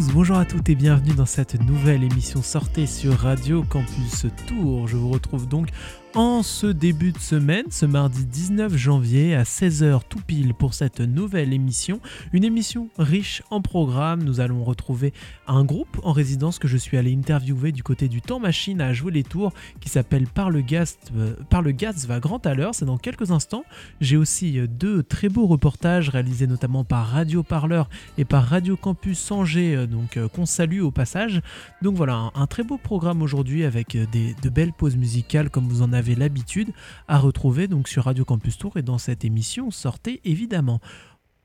bonjour à toutes et bienvenue dans cette nouvelle émission Sortez sur Radio Campus Tour. Je vous retrouve donc en ce début de semaine, ce mardi 19 janvier à 16h tout pile pour cette nouvelle émission. Une émission riche en programmes. Nous allons retrouver un groupe en résidence que je suis allé interviewer du côté du temps machine à jouer les tours qui s'appelle Par le Gaz, euh, Par le Gaz va grand à l'heure. C'est dans quelques instants. J'ai aussi euh, deux très beaux reportages réalisés notamment par Radio Parleur et par Radio Campus Angers, euh, donc qu'on salue au passage. Donc voilà, un, très beau programme aujourd'hui avec des, de belles pauses musicales comme vous en avez l'habitude à retrouver donc sur Radio Campus Tour et dans cette émission sortez évidemment.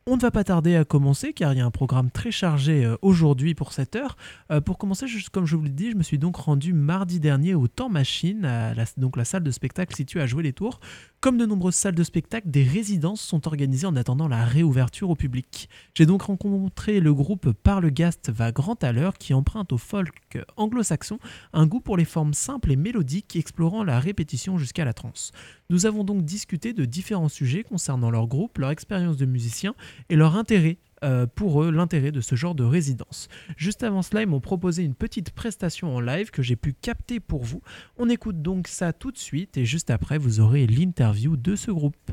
On ne va pas tarder à commencer car il y a un programme très chargé euh, aujourd'hui pour cette heure. Euh, pour commencer, comme je vous l'ai dit, je me suis donc rendu mardi dernier au Temps Machine, la, donc la salle de spectacle située à Jouer les Tours. Comme de nombreuses salles de spectacle, des résidences sont organisées en attendant la réouverture au public. J'ai donc rencontré le groupe Par le Gast va grand à l'heure qui emprunte au folk anglo-saxon un goût pour les formes simples et mélodiques explorant la répétition jusqu'à la trance. Nous avons donc discuté de différents sujets concernant leur groupe, leur expérience de musicien et leur intérêt euh, pour eux l'intérêt de ce genre de résidence. Juste avant cela, ils m'ont proposé une petite prestation en live que j'ai pu capter pour vous. On écoute donc ça tout de suite et juste après, vous aurez l'interview de ce groupe.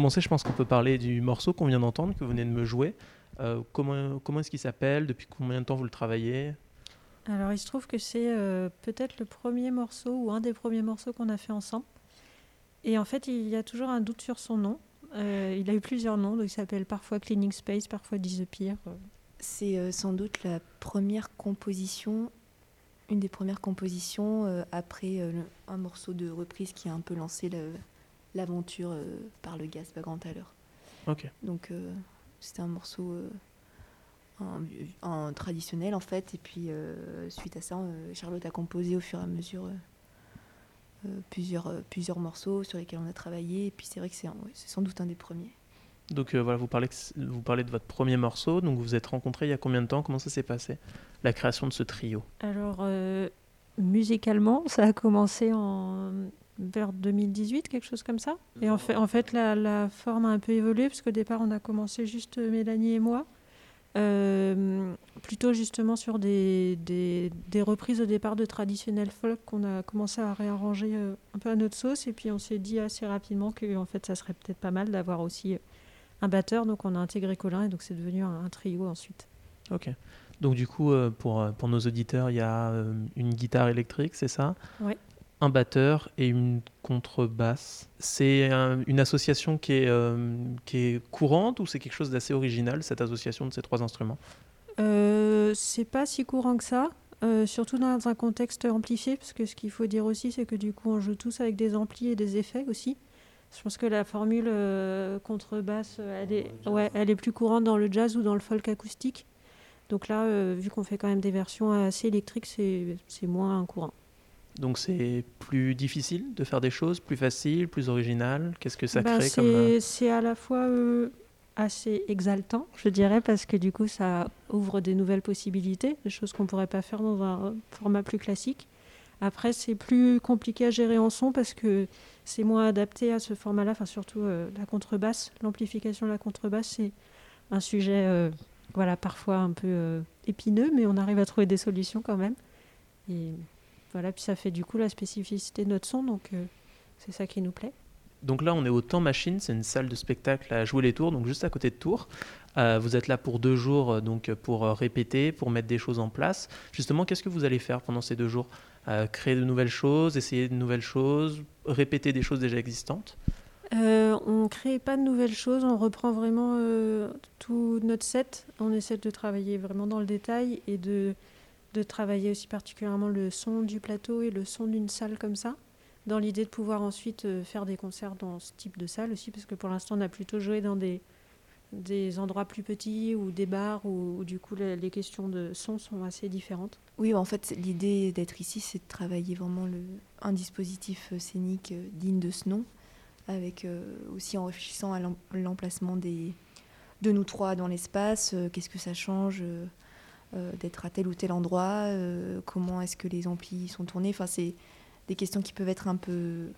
Commencer, je pense qu'on peut parler du morceau qu'on vient d'entendre, que vous venez de me jouer. comment comment est-ce qu'il s'appelle? Depuis combien de temps vous le travaillez? Alors, il se trouve que c'est peut-être le premier morceau ou un des premiers morceaux qu'on a fait ensemble. Et en fait, il y a toujours un doute sur son nom. il a eu plusieurs noms, donc il s'appelle parfois Cleaning Space, parfois Disappear. C'est sans doute la première composition une des premières compositions euh, après euh, un morceau de reprise qui a un peu lancé l'aventure euh, par le gaz Bagrant à l'heure. Ok. Donc c'était un morceau en, traditionnel en fait, et puis suite à ça, Charlotte a composé au fur et à mesure plusieurs, plusieurs morceaux sur lesquels on a travaillé, et puis c'est vrai que c'est sans doute un des premiers. Donc voilà, vous parlez, vous parlez de votre premier morceau, donc vous vous êtes rencontrés il y a combien de temps? Comment ça s'est passé la création de ce trio? Alors, euh, musicalement, ça a commencé en vers 2018, quelque chose comme ça. Et en fait, en fait la, forme a un peu évolué, parce qu'au départ, on a commencé juste euh, Mélanie et moi. Euh, plutôt justement sur des, des, reprises au départ de traditionnel folk qu'on a commencé à réarranger un peu à notre sauce et puis on s'est dit assez rapidement que en fait ça serait peut-être pas mal d'avoir aussi un batteur donc on a intégré Colin et donc c'est devenu un, un, trio ensuite. Ok. Donc du coup, euh, pour, euh, pour nos auditeurs, il y a euh, une guitare électrique, c'est ça? Oui. Un batteur et une contrebasse. C'est une association qui est, qui est courante ou c'est quelque chose d'assez original, cette association de ces trois instruments? C'est pas si courant que ça. surtout dans un contexte amplifié, parce que ce qu'il faut dire aussi, c'est que du coup, on joue tous avec des amplis et des effets aussi. Je pense que la formule contrebasse, elle est, ouais, elle est plus courante dans le jazz ou dans le folk acoustique. Donc là, euh, vu qu'on fait quand même des versions assez électriques, c'est moins courant. Donc c'est plus difficile de faire des choses, plus facile, plus original Qu'est-ce que ça ben, crée comme... Euh, c'est à la fois euh, assez exaltant, je dirais, parce que du coup ça ouvre des nouvelles possibilités, des choses qu'on ne pourrait pas faire dans un format plus classique. Après, c'est plus compliqué à gérer en son parce que c'est moins adapté à ce format-là, enfin surtout la contrebasse, l'amplification de la contrebasse, c'est un sujet voilà, parfois un peu euh, épineux, mais on arrive à trouver des solutions quand même. Et voilà, puis ça fait du coup la spécificité de notre son, donc euh, c'est ça qui nous plaît. Donc là, on est au Temps Machine, c'est une salle de spectacle à jouer les tours, donc juste à côté de Tours. Euh, vous êtes là pour deux jours, donc pour répéter, pour mettre des choses en place. Justement, qu'est-ce que vous allez faire pendant ces deux jours? Créer de nouvelles choses, essayer de nouvelles choses, répéter des choses déjà existantes? Euh, on ne crée pas de nouvelles choses, on reprend vraiment euh, tout notre set. On essaie de travailler vraiment dans le détail et de, de travailler aussi particulièrement le son du plateau et le son d'une salle comme ça, dans l'idée de pouvoir ensuite euh, faire des concerts dans ce type de salle aussi, parce que pour l'instant on a plutôt joué dans des, des endroits plus petits ou des bars où, du coup les, questions de son sont assez différentes. Oui, en fait l'idée d'être ici c'est de travailler vraiment le, un dispositif scénique digne de ce nom avec euh, aussi en réfléchissant à l'emplacement des de nous trois dans l'espace, euh, qu'est-ce que ça change euh, d'être à tel ou tel endroit, comment est-ce que les amplis sont tournés. Enfin, c'est des questions qui peuvent être un peu,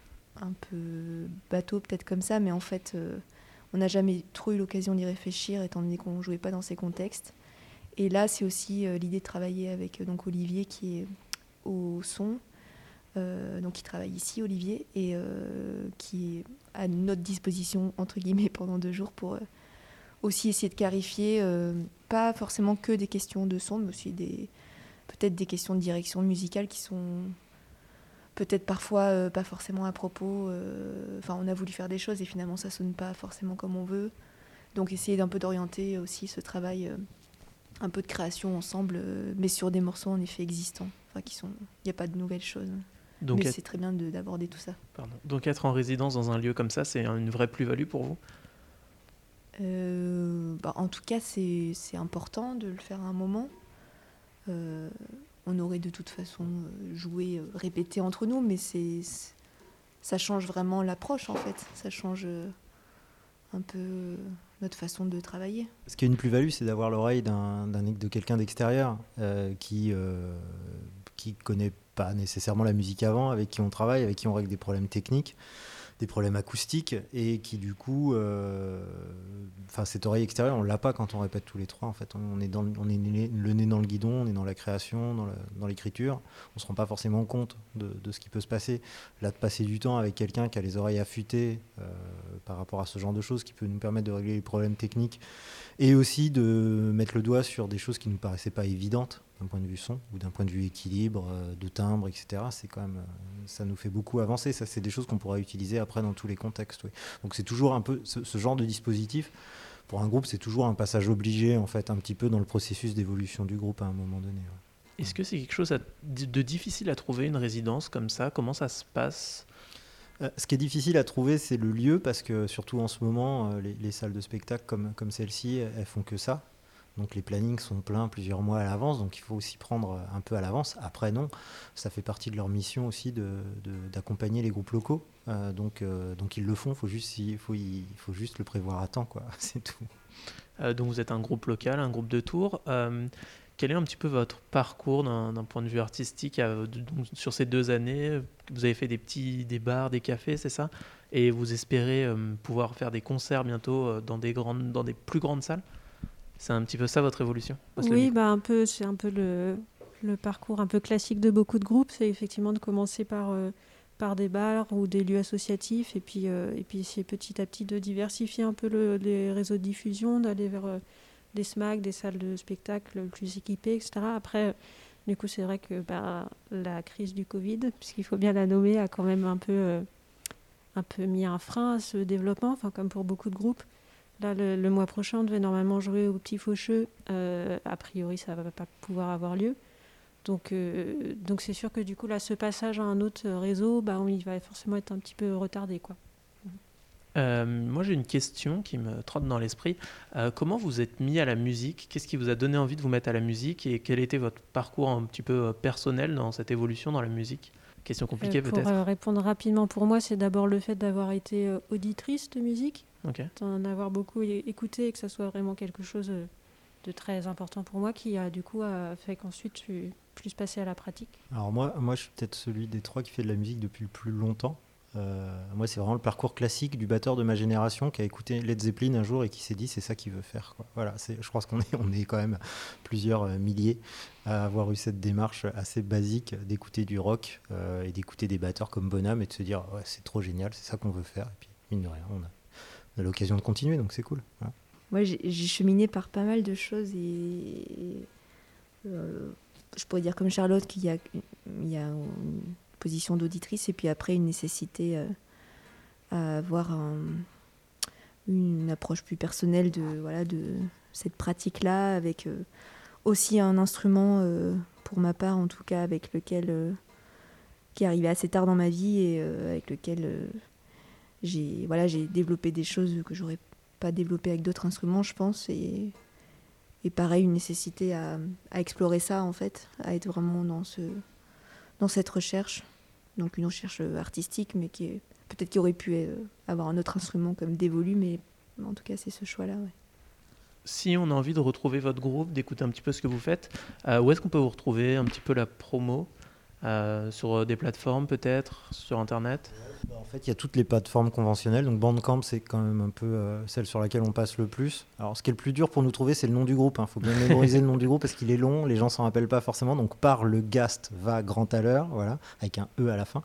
un peu bateau peut-être comme ça, mais en fait, on n'a jamais trop eu l'occasion d'y réfléchir étant donné qu'on ne jouait pas dans ces contextes. Et là, c'est aussi l'idée de travailler avec donc Olivier qui est au son, euh, donc qui travaille ici, Olivier, et euh, qui est à notre disposition, entre guillemets, pendant deux jours pour euh, aussi essayer de clarifier, pas forcément que des questions de son, mais aussi des, peut-être des questions de direction musicale qui sont peut-être parfois pas forcément à propos. Enfin, on a voulu faire des choses et finalement ça sonne pas forcément comme on veut. Donc essayer d'un peu d'orienter aussi ce travail, un peu de création ensemble, mais sur des morceaux en effet existants. Enfin, qui sont, il n'y a pas de nouvelles choses. Donc Mais c'est très bien d'aborder tout ça. Donc être en résidence dans un lieu comme ça, c'est une vraie plus-value pour vous? Euh, bah, En tout cas, c'est important de le faire à un moment. Euh, on aurait de toute façon euh, joué, répété entre nous, mais c'est ça change vraiment l'approche en fait. Ça change un peu notre façon de travailler. Ce qui est une plus-value, c'est d'avoir l'oreille d'un de quelqu'un d'extérieur qui connaît pas nécessairement la musique avant, avec qui on travaille, avec qui on règle des problèmes techniques. Des problèmes acoustiques et qui du coup, euh, enfin cette oreille extérieure, on l'a pas quand on répète tous les trois. En fait, on est on est le nez dans le guidon, on est dans la création, dans l'écriture. On se rend pas forcément compte de, ce qui peut se passer. Là, de passer du temps avec quelqu'un qui a les oreilles affûtées euh, par rapport à ce genre de choses, qui peut nous permettre de régler les problèmes techniques et aussi de mettre le doigt sur des choses qui nous paraissaient pas évidentes d'un point de vue son ou d'un point de vue équilibre, euh, de timbre, etc. C'est quand même, euh, ça nous fait beaucoup avancer. Ça, c'est des choses qu'on pourra utiliser après dans tous les contextes. Donc c'est toujours un peu ce, genre de dispositif. Pour un groupe, c'est toujours un passage obligé, en fait, un petit peu dans le processus d'évolution du groupe à un moment donné. Est-ce que c'est quelque chose de difficile à trouver, une résidence comme ça? Comment ça se passe? Euh, ce qui est difficile à trouver, c'est le lieu, parce que surtout en ce moment, les, les salles de spectacle comme, comme celle-ci, elles font que ça. Donc les plannings sont pleins plusieurs mois à l'avance, donc il faut aussi prendre un peu à l'avance. Après, non, ça fait partie de leur mission aussi d'accompagner de, les groupes locaux. Euh, donc, euh, donc ils le font, faut juste, il, faut, il faut juste le prévoir à temps, quoi. c'est tout. Euh, donc vous êtes un groupe local, un groupe de tours. quel est un petit peu votre parcours d'un point de vue artistique sur ces deux années? Vous avez fait des petits des bars, des cafés, c'est ça? Et vous espérez pouvoir faire des concerts bientôt dans des, grandes, dans des plus grandes salles? C'est un petit peu ça votre évolution Oui, bah un peu, c'est un peu le, le, parcours un peu classique de beaucoup de groupes. C'est effectivement de commencer par, euh, par des bars ou des lieux associatifs et puis, euh, et puis c'est petit à petit de diversifier un peu le, les réseaux de diffusion, d'aller vers euh, des SMAC, des salles de spectacle plus équipées, etc. Après, du coup, c'est vrai que bah, la crise du Covid, puisqu'il faut bien la nommer, a quand même un peu, un peu mis un frein à ce développement, enfin, comme pour beaucoup de groupes. Là, le, mois prochain, on devait normalement jouer au Petit Faucheux. Euh, a priori, ça ne va pas pouvoir avoir lieu. Donc, euh, donc c'est sûr que du coup, là, ce passage à un autre réseau, bah, il va forcément être un petit peu retardé. Quoi. Euh, moi, j'ai une question qui me trotte dans l'esprit. comment vous êtes mis à la musique? Qu'est-ce qui vous a donné envie de vous mettre à la musique? Et quel était votre parcours un petit peu personnel dans cette évolution dans la musique? Question compliquée peut-être. Pour répondre rapidement, pour moi, c'est d'abord le fait d'avoir été auditrice de musique. D'en avoir beaucoup écouté et que ça soit vraiment quelque chose de très important pour moi qui a du coup fait qu'ensuite je suis plus passé à la pratique. Alors moi, moi je suis peut-être celui des trois qui fait de la musique depuis le plus longtemps. Euh, moi, c'est vraiment le parcours classique du batteur de ma génération qui a écouté Led Zeppelin un jour et qui s'est dit c'est ça qu'il veut faire. Quoi. Voilà, je pense qu'on est, on est quand même plusieurs euh, milliers à avoir eu cette démarche assez basique d'écouter du rock euh, et d'écouter des batteurs comme Bonham et de se dire ouais, c'est trop génial, c'est ça qu'on veut faire. Et puis, mine de rien, on a l'occasion de continuer, donc c'est cool. Moi, j'ai cheminé par pas mal de choses et, euh, je pourrais dire comme Charlotte qu'il y a, il y a une position d'auditrice et puis après une nécessité euh, à avoir une approche plus personnelle de, voilà, de cette pratique-là avec euh, aussi un instrument, pour ma part en tout cas, avec lequel qui est arrivé assez tard dans ma vie et avec lequel j'ai voilà, développé des choses que j'aurais pas développées avec d'autres instruments, je pense. Et, pareil, une nécessité à, explorer ça, en fait, à être vraiment dans, ce, dans cette recherche. Donc une recherche artistique, mais qui peut-être qui aurait pu euh, avoir un autre instrument comme dévolu, mais en tout cas, c'est ce choix-là. Si on a envie de retrouver votre groupe, d'écouter un petit peu ce que vous faites, euh, où est-ce qu'on peut vous retrouver Un petit peu la promo? Euh, sur des plateformes peut-être, sur Internet bah, En fait, il y a toutes les plateformes conventionnelles. Donc Bandcamp, c'est quand même un peu euh, celle sur laquelle on passe le plus. Alors, ce qui est le plus dur pour nous trouver, c'est le nom du groupe. Il hein. faut bien mémoriser le nom du groupe parce qu'il est long, les gens s'en rappellent pas forcément. Donc, par le Gast va grand à l'heure, voilà, avec un E à la fin,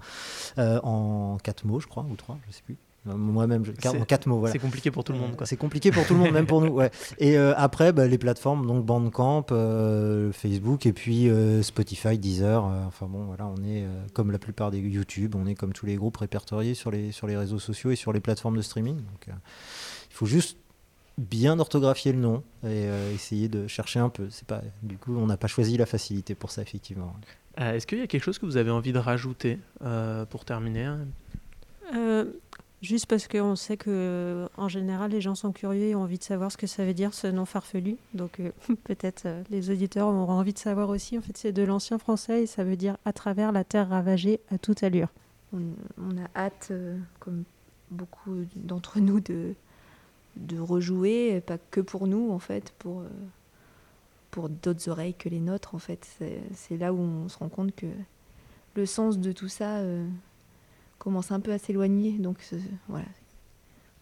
euh, en quatre mots, je crois, ou trois, je sais plus. Moi-même, en quatre mots. Voilà. C'est compliqué pour tout le monde. C'est compliqué pour tout le monde, même pour nous. Ouais. Et euh, après, bah, les plateformes, donc Bandcamp, euh, Facebook, et puis euh, Spotify, Deezer. enfin bon, voilà, on est comme la plupart des YouTube, on est comme tous les groupes répertoriés sur les, sur les réseaux sociaux et sur les plateformes de streaming. Donc, il faut juste bien orthographier le nom et essayer de chercher un peu. C'est pas, du coup, on n'a pas choisi la facilité pour ça, effectivement. Est-ce qu'il y a quelque chose que vous avez envie de rajouter pour terminer Juste parce qu'on sait que en général les gens sont curieux et ont envie de savoir ce que ça veut dire ce nom farfelu. Donc euh, peut-être euh, les auditeurs auront envie de savoir aussi. En fait, c'est de l'ancien français et ça veut dire à travers la terre ravagée à toute allure. On, a hâte, euh, comme beaucoup d'entre nous, de, de rejouer, pas que pour nous en fait, pour, pour d'autres oreilles que les nôtres en fait. C'est là où on se rend compte que le sens de tout ça commence un peu à s'éloigner. Donc voilà,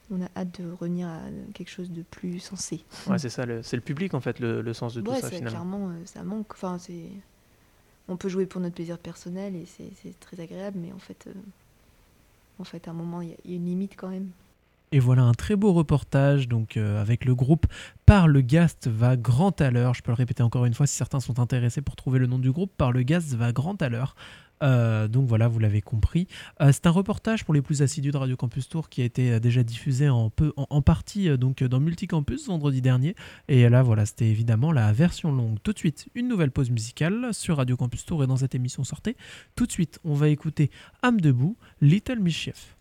on a hâte de revenir à quelque chose de plus sensé. Ouais, c'est ça, c'est le public en fait, le, sens de tout ça finalement. Clairement, ça manque. Enfin, c'est, on peut jouer pour notre plaisir personnel et c'est très agréable, mais en fait, en fait, à un moment, il y, a une limite quand même. Et voilà un très beau reportage donc euh, avec le groupe Par le Gast va grand à l'heure. Je peux le répéter encore une fois si certains sont intéressés pour trouver le nom du groupe. Par le Gast va grand à l'heure. Euh, donc voilà, vous l'avez compris. Euh, c'est un reportage pour les plus assidus de Radio Campus Tour qui a été déjà diffusé en, partie donc dans Multicampus vendredi dernier. Et là, voilà, c'était évidemment la version longue. Tout de suite, une nouvelle pause musicale sur Radio Campus Tour et dans cette émission sortez. Tout de suite, on va écouter Âme debout, Little Mischief.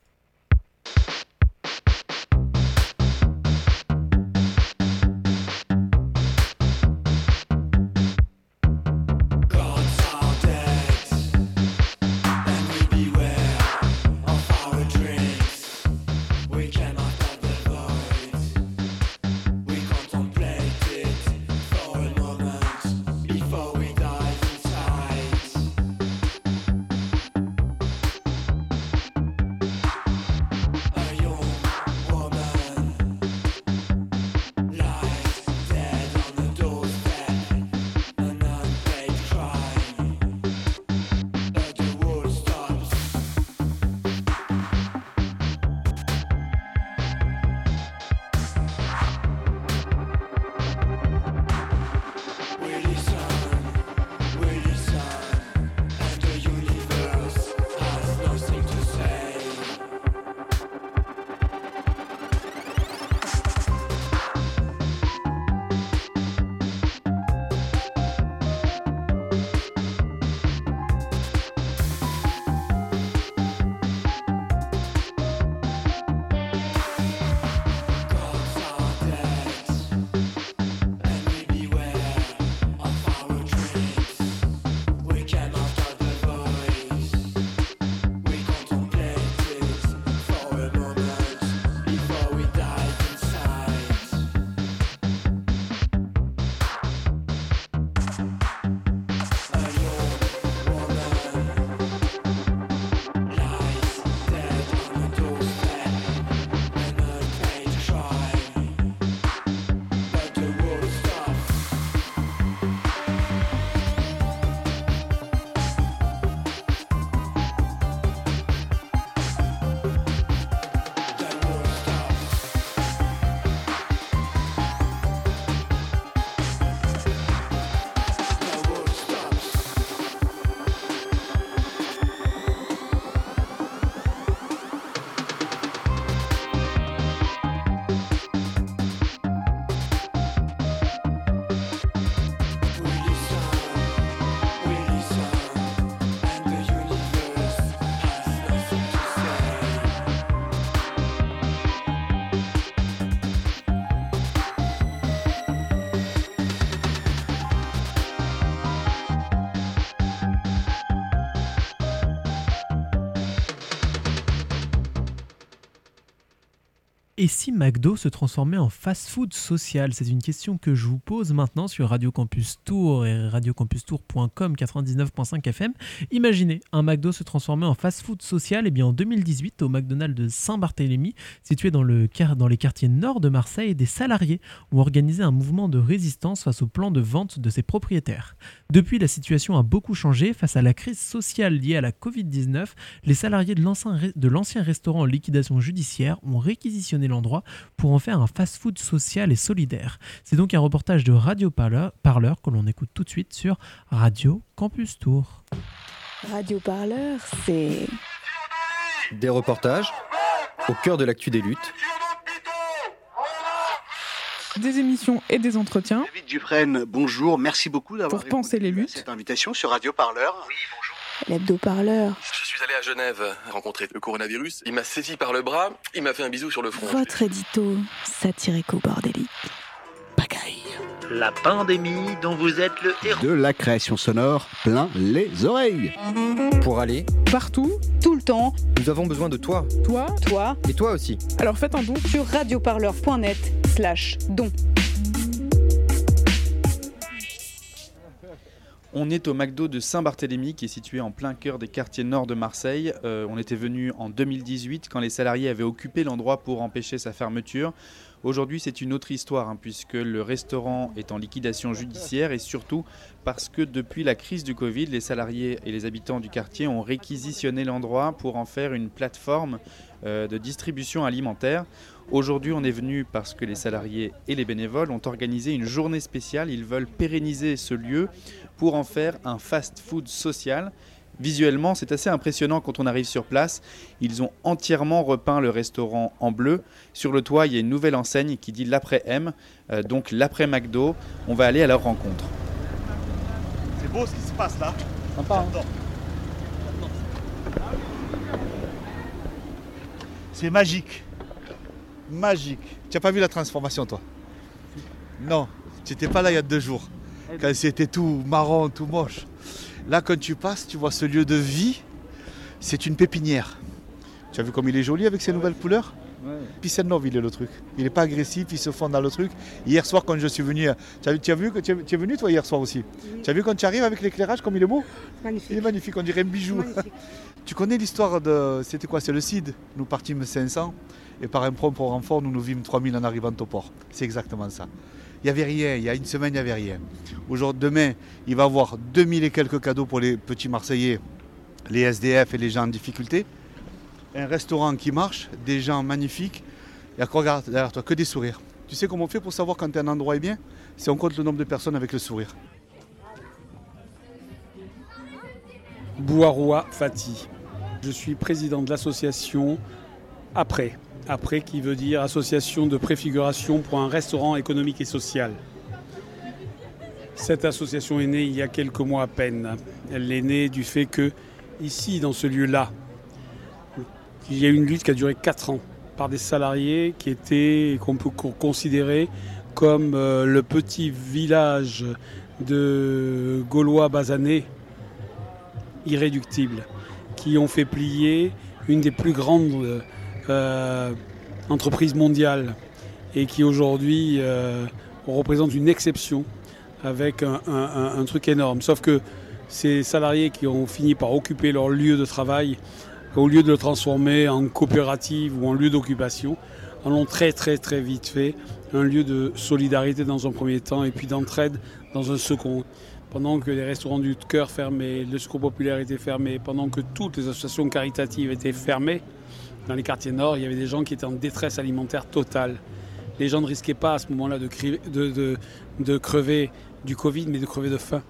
Et si McDo se transformait en fast-food social? C'est une question que je vous pose maintenant sur Radio Campus Tour et radiocampustour.com 99.5 FM. Imaginez un McDo se transformer en fast-food social. Et eh bien en 2018, au McDonald's de Saint-Barthélemy, situé dans, le, dans les quartiers nord de Marseille, des salariés ont organisé un mouvement de résistance face au plan de vente de ses propriétaires. Depuis, la situation a beaucoup changé. Face à la crise sociale liée à la Covid-19, les salariés de l'ancien restaurant en liquidation judiciaire ont réquisitionné endroit pour en faire un fast-food social et solidaire. C'est donc un reportage de Radio Parleur, Parleur que l'on écoute tout de suite sur Radio Campus Tour. Radio Parleur, c'est des reportages au cœur de l'actu des luttes. Des émissions et des entretiens. David Dufresne, bonjour, merci beaucoup d'avoir pour penser les luttes. Cette invitation sur Radio Parleur. Oui, bonjour. L'hebdo-parleur. Je suis allé à Genève rencontrer le coronavirus. Il m'a saisi par le bras, il m'a fait un bisou sur le front. Votre édito satirico-bordélique. Pagaille. La pandémie dont vous êtes le héros. De la création sonore plein les oreilles. Pour aller partout, tout le temps, nous avons besoin de toi. Toi, toi et toi aussi. Alors faites un don sur radioparleur.net slash don. On est au McDo de Saint-Barthélemy qui est situé en plein cœur des quartiers nord de Marseille. Euh, on était venu en 2018 quand les salariés avaient occupé l'endroit pour empêcher sa fermeture. Aujourd'hui, c'est une autre histoire hein, puisque le restaurant est en liquidation judiciaire et surtout parce que depuis la crise du Covid, les salariés et les habitants du quartier ont réquisitionné l'endroit pour en faire une plateforme euh, de distribution alimentaire. Aujourd'hui, on est venu parce que les salariés et les bénévoles ont organisé une journée spéciale. Ils veulent pérenniser ce lieu pour en faire un fast-food social. Visuellement, c'est assez impressionnant quand on arrive sur place. Ils ont entièrement repeint le restaurant en bleu. Sur le toit, il y a une nouvelle enseigne qui dit l'après-M, euh, donc l'après McDo. On va aller à leur rencontre. C'est beau ce qui se passe là. Sympa. hein C'est magique. Magique. Tu n'as pas vu la transformation toi? Non, tu n'étais pas là il y a deux jours. Quand c'était tout marron, tout moche. Là, quand tu passes, tu vois ce lieu de vie. C'est une pépinière. Tu as vu comme il est joli avec ses nouvelles couleurs Puis c'est il est le truc. Il n'est pas agressif, il se fond dans le truc. Hier soir, quand je suis venu, tu as, tu as vu que tu es, tu es venu toi hier soir aussi Tu as vu quand tu arrives avec l'éclairage comme il est beau Magnifique. Il est magnifique, on dirait un bijou. tu connais l'histoire de. C'était quoi C'est le CID. Nous partîmes 500 et par un propre renfort, nous nous vîmes 3000 en arrivant au port. C'est exactement ça. Il n'y avait rien, il y a une semaine, il n'y avait rien. Aujourd'hui, demain, il va y avoir 2000 et quelques cadeaux pour les petits Marseillais, les SDF et les gens en difficulté. Un restaurant qui marche, des gens magnifiques. Et à quoi regarde derrière toi? Que des sourires. Tu sais comment on fait pour savoir quand un endroit est bien? C'est on compte le nombre de personnes avec le sourire. Bouaroua Fati. Je suis président de l'association Après. Après qui veut dire Association de préfiguration pour un restaurant économique et social. Cette association est née il y a quelques mois à peine. Elle est née du fait que, ici, dans ce lieu-là, il y a une lutte qui a duré 4 ans par des salariés qui étaient, qu'on peut considérer comme euh, le petit village de Gaulois basanés irréductibles, qui ont fait plier une des plus grandes euh, entreprises mondiales et qui aujourd'hui euh, représente une exception avec un, truc énorme. Sauf que ces salariés qui ont fini par occuper leur lieu de travail, au lieu de le transformer en coopérative ou en lieu d'occupation, en ont très très très vite fait un lieu de solidarité dans un premier temps et puis d'entraide dans un second. Pendant que les restaurants du cœur fermaient, le secours populaire était fermé, pendant que toutes les associations caritatives étaient fermées, dans les quartiers nord, il y avait des gens qui étaient en détresse alimentaire totale. Les gens ne risquaient pas à ce moment-là de, crever du Covid, mais de crever de faim.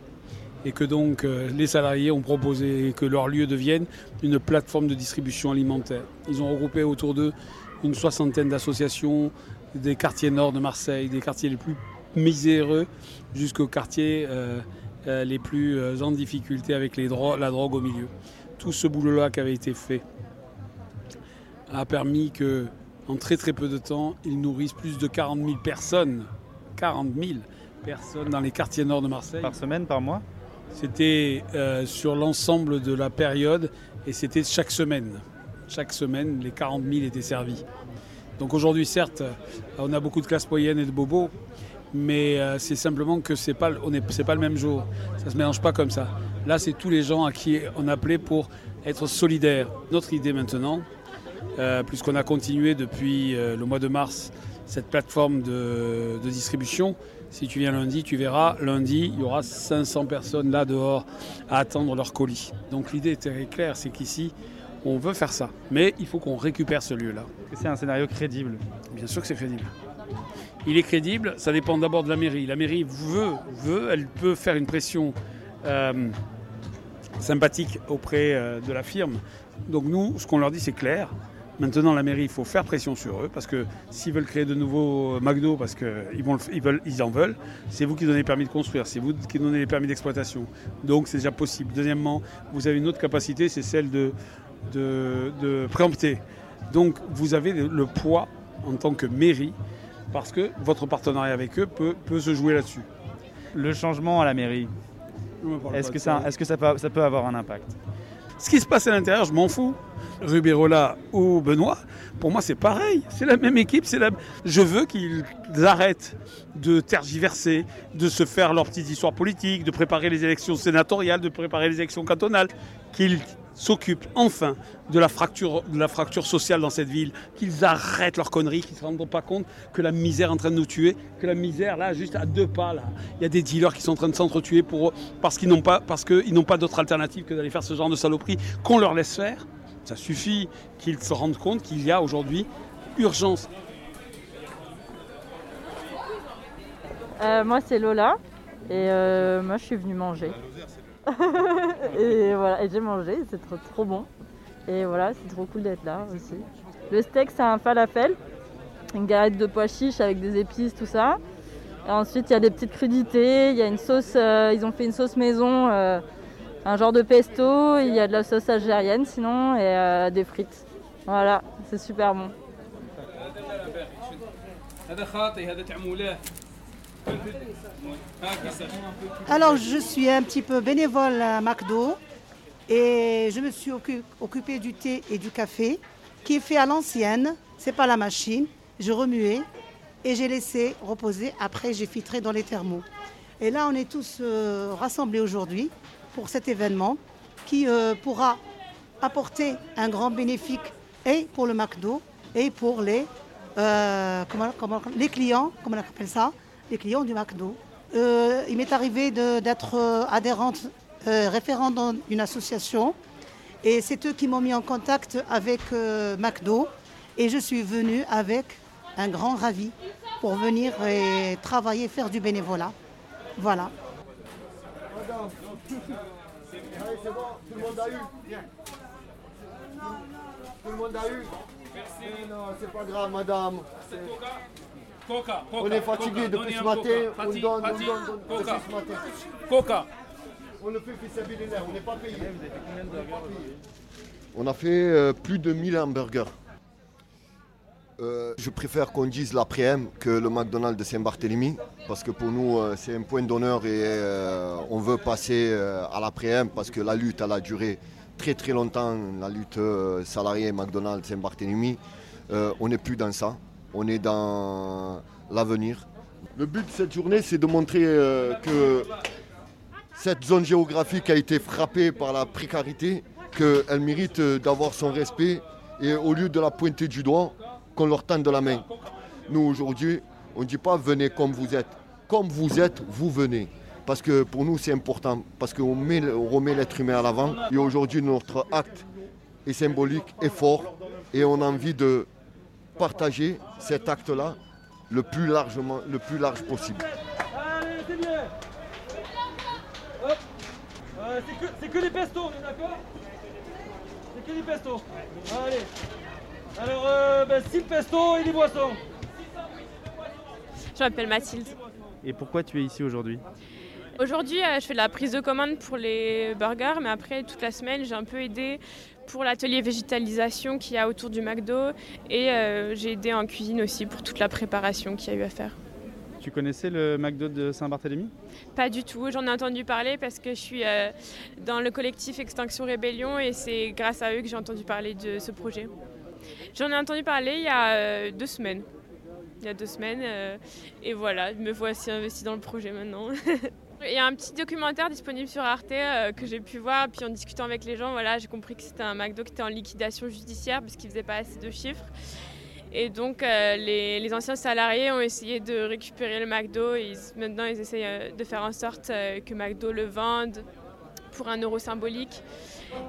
Et que donc euh, les salariés ont proposé que leur lieu devienne une plateforme de distribution alimentaire. Ils ont regroupé autour d'eux une soixantaine d'associations des quartiers nord de Marseille, des quartiers les plus miséreux jusqu'aux quartiers euh, euh, les plus en difficulté avec la drogue au milieu. Tout ce boulot-là qui avait été fait a permis que, en très très peu de temps, ils nourrissent plus de 40 000 personnes. 40 000 personnes dans les quartiers nord de Marseille. Par semaine, par mois? C'était euh, sur l'ensemble de la période et c'était chaque semaine. Chaque semaine, les 40 000 étaient servis. Donc aujourd'hui, certes, on a beaucoup de classes moyennes et de bobos, mais euh, c'est simplement que c'est pas, on est, c'est pas le même jour. Ça se mélange pas comme ça. Là, c'est tous les gens à qui on appelait pour être solidaires. Notre idée maintenant, puisqu'on a continué depuis euh, le mois de mars cette plateforme de, de, distribution, si tu viens lundi, tu verras, lundi, il y aura 500 personnes là dehors à attendre leur colis. Donc l'idée est très claire, c'est qu'ici, on veut faire ça. Mais il faut qu'on récupère ce lieu-là. C'est un scénario crédible Bien sûr que c'est crédible. Il est crédible, ça dépend d'abord de la mairie. La mairie veut, veut, elle peut faire une pression euh, sympathique auprès euh, de la firme. Donc nous, ce qu'on leur dit, c'est clair. Maintenant, la mairie, il faut faire pression sur eux parce que s'ils veulent créer de nouveaux McDo, parce qu'ils ils veulent, ils en veulent, c'est vous qui donnez les permis de construire, c'est vous qui donnez les permis d'exploitation. Donc c'est déjà possible. Deuxièmement, vous avez une autre capacité, c'est celle de, de, de préempter. Donc vous avez le poids en tant que mairie parce que votre partenariat avec eux peut, peut se jouer là-dessus. Le changement à la mairie, est-ce que, ça, est que ça, peut, ça peut avoir un impact? Ce qui se passe à l'intérieur, je m'en fous. Ruberola ou Benoît, pour moi c'est pareil, c'est la même équipe, je veux qu'ils arrêtent de tergiverser, de se faire leurs petites histoires politiques, de préparer les élections sénatoriales, de préparer les élections cantonales, qu'ils s'occupent enfin de la, fracture, sociale dans cette ville, qu'ils arrêtent leurs conneries, qu'ils ne se rendent pas compte que la misère est en train de nous tuer, que la misère, là, juste à deux pas, là, il y a des dealers qui sont en train de s'entretuer pour, parce qu'ils n'ont pas d'autre alternative que d'aller faire ce genre de saloperie qu'on leur laisse faire. Ça suffit qu'ils se rendent compte qu'il y a aujourd'hui urgence. Euh, moi, c'est Lola. Et euh, moi, je suis venue manger. et voilà, et j'ai mangé, c'est trop, trop bon. Et voilà, c'est trop cool d'être là aussi. Le steak, c'est un falafel, une galette de pois chiches avec des épices, tout ça. Et ensuite, il y a des petites crudités, il y a une sauce, euh, ils ont fait une sauce maison, un genre de pesto, il y a de la sauce algérienne sinon, et euh, des frites. Voilà, c'est super bon. Alors, je suis un petit peu bénévole à McDo et je me suis occupée du thé et du café qui est fait à l'ancienne. C'est pas la machine. Je remuais et j'ai laissé reposer. Après, j'ai filtré dans les thermos. Et là, on est tous euh, rassemblés aujourd'hui pour cet événement qui euh, pourra apporter un grand bénéfice et pour le McDo et pour les, euh, les clients, comment on appelle ça, les clients du McDo. Euh, il m'est arrivé d'être adhérente, référente dans une association. Et c'est eux qui m'ont mis en contact avec McDo. Et je suis venue avec un grand ravi pour venir travailler, faire du bénévolat. Voilà. Allez, c'est bon, tout le monde a eu. Tout le monde a eu. Merci. non, c'est pas grave, madame. Coca, Coca, on est fatigué Coca, depuis ce matin. Coca. On donne, on donne, donne Coca. depuis ce matin. Coca. On le fait on n'est pas payé. On a fait euh, plus de 1000 hamburgers. Euh, je préfère qu'on dise l'après-m que le McDonald's de Saint-Barthélemy parce que pour nous euh, c'est un point d'honneur et euh, on veut passer à l'après-m parce que la lutte a duré très très longtemps, la lutte salariée McDonald's Saint-Barthélemy. On n'est plus dans ça, on est dans l'avenir. Le but de cette journée c'est de montrer que cette zone géographique a été frappée par la précarité, qu'elle mérite d'avoir son respect et au lieu de la pointer du doigt, qu'on leur tende la main. Nous aujourd'hui, on ne dit pas venez comme vous êtes. Comme vous êtes, vous venez. Parce que pour nous c'est important, parce qu'on met- on remet l'être humain à l'avant. Et aujourd'hui notre acte est symbolique, est fort, et on a envie de partager cet acte-là le plus largement, le plus large possible. Euh, c'est que, pestos, d'accord? C'est que pestos. Allez. Alors, euh, ben, 6 pestos et des boissons. Je m'appelle Mathilde. Et pourquoi tu es ici aujourd'hui? Aujourd'hui, euh, je fais de la prise de commande pour les burgers, mais après, toute la semaine, j'ai un peu aidé pour l'atelier végétalisation qu'il y a autour du McDo et euh, j'ai aidé en cuisine aussi pour toute la préparation qu'il y a eu à faire. Tu connaissais le McDo de Saint-Barthélemy? Pas du tout, j'en ai entendu parler parce que je suis euh, dans le collectif Extinction Rébellion et c'est grâce à eux que j'ai entendu parler de ce projet. J'en ai entendu parler il y a euh, deux semaines. Il y a deux semaines euh, et voilà, me voici investi dans le projet maintenant. Il y a un petit documentaire disponible sur Arte euh, que j'ai pu voir, puis en discutant avec les gens, voilà, j'ai compris que c'était un McDo qui était en liquidation judiciaire parce qu'il faisait pas assez de chiffres. Et donc les, anciens salariés ont essayé de récupérer le McDo maintenant ils essayent de faire en sorte que McDo le vende pour un euro symbolique.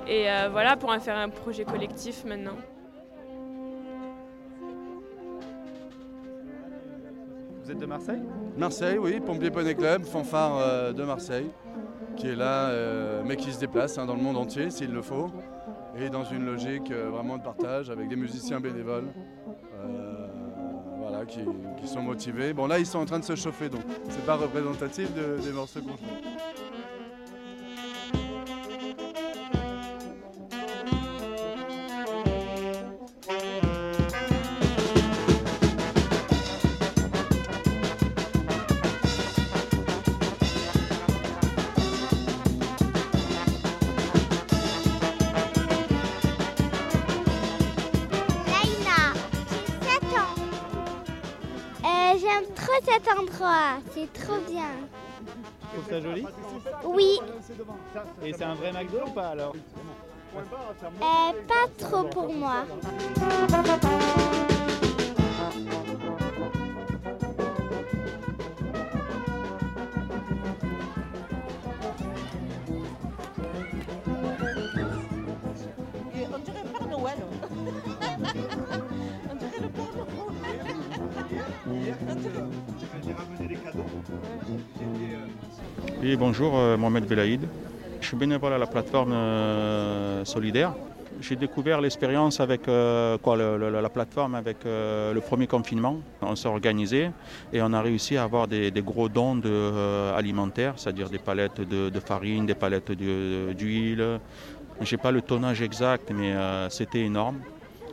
Et voilà, pour en faire un projet collectif maintenant. Vous êtes de Marseille? Marseille, oui, Pompier Poney Club, fanfare euh, de Marseille, qui est là, euh, mais qui se déplace hein, dans le monde entier s'il le faut, et dans une logique euh, vraiment de partage avec des musiciens bénévoles, voilà, qui, sont motivés. Bon là, ils sont en train de se chauffer, donc c'est pas représentatif de- des morceaux qu'on joue. cet endroit, c'est trop bien. Tu trouves ça joli? Oui, Et c'est un vrai McDo ou pas alors? Euh, pas trop pour moi. Oui, bonjour, euh, Mohamed Belaïd. Je suis bénévole à la plateforme euh, solidaire. J'ai découvert l'expérience avec euh, quoi, le- la plateforme avec le premier confinement. On s'est organisé et on a réussi à avoir des, gros dons de, alimentaires, c'est-à-dire des palettes de, farine, des palettes d'huile. Je n'ai pas le tonnage exact, mais c'était énorme.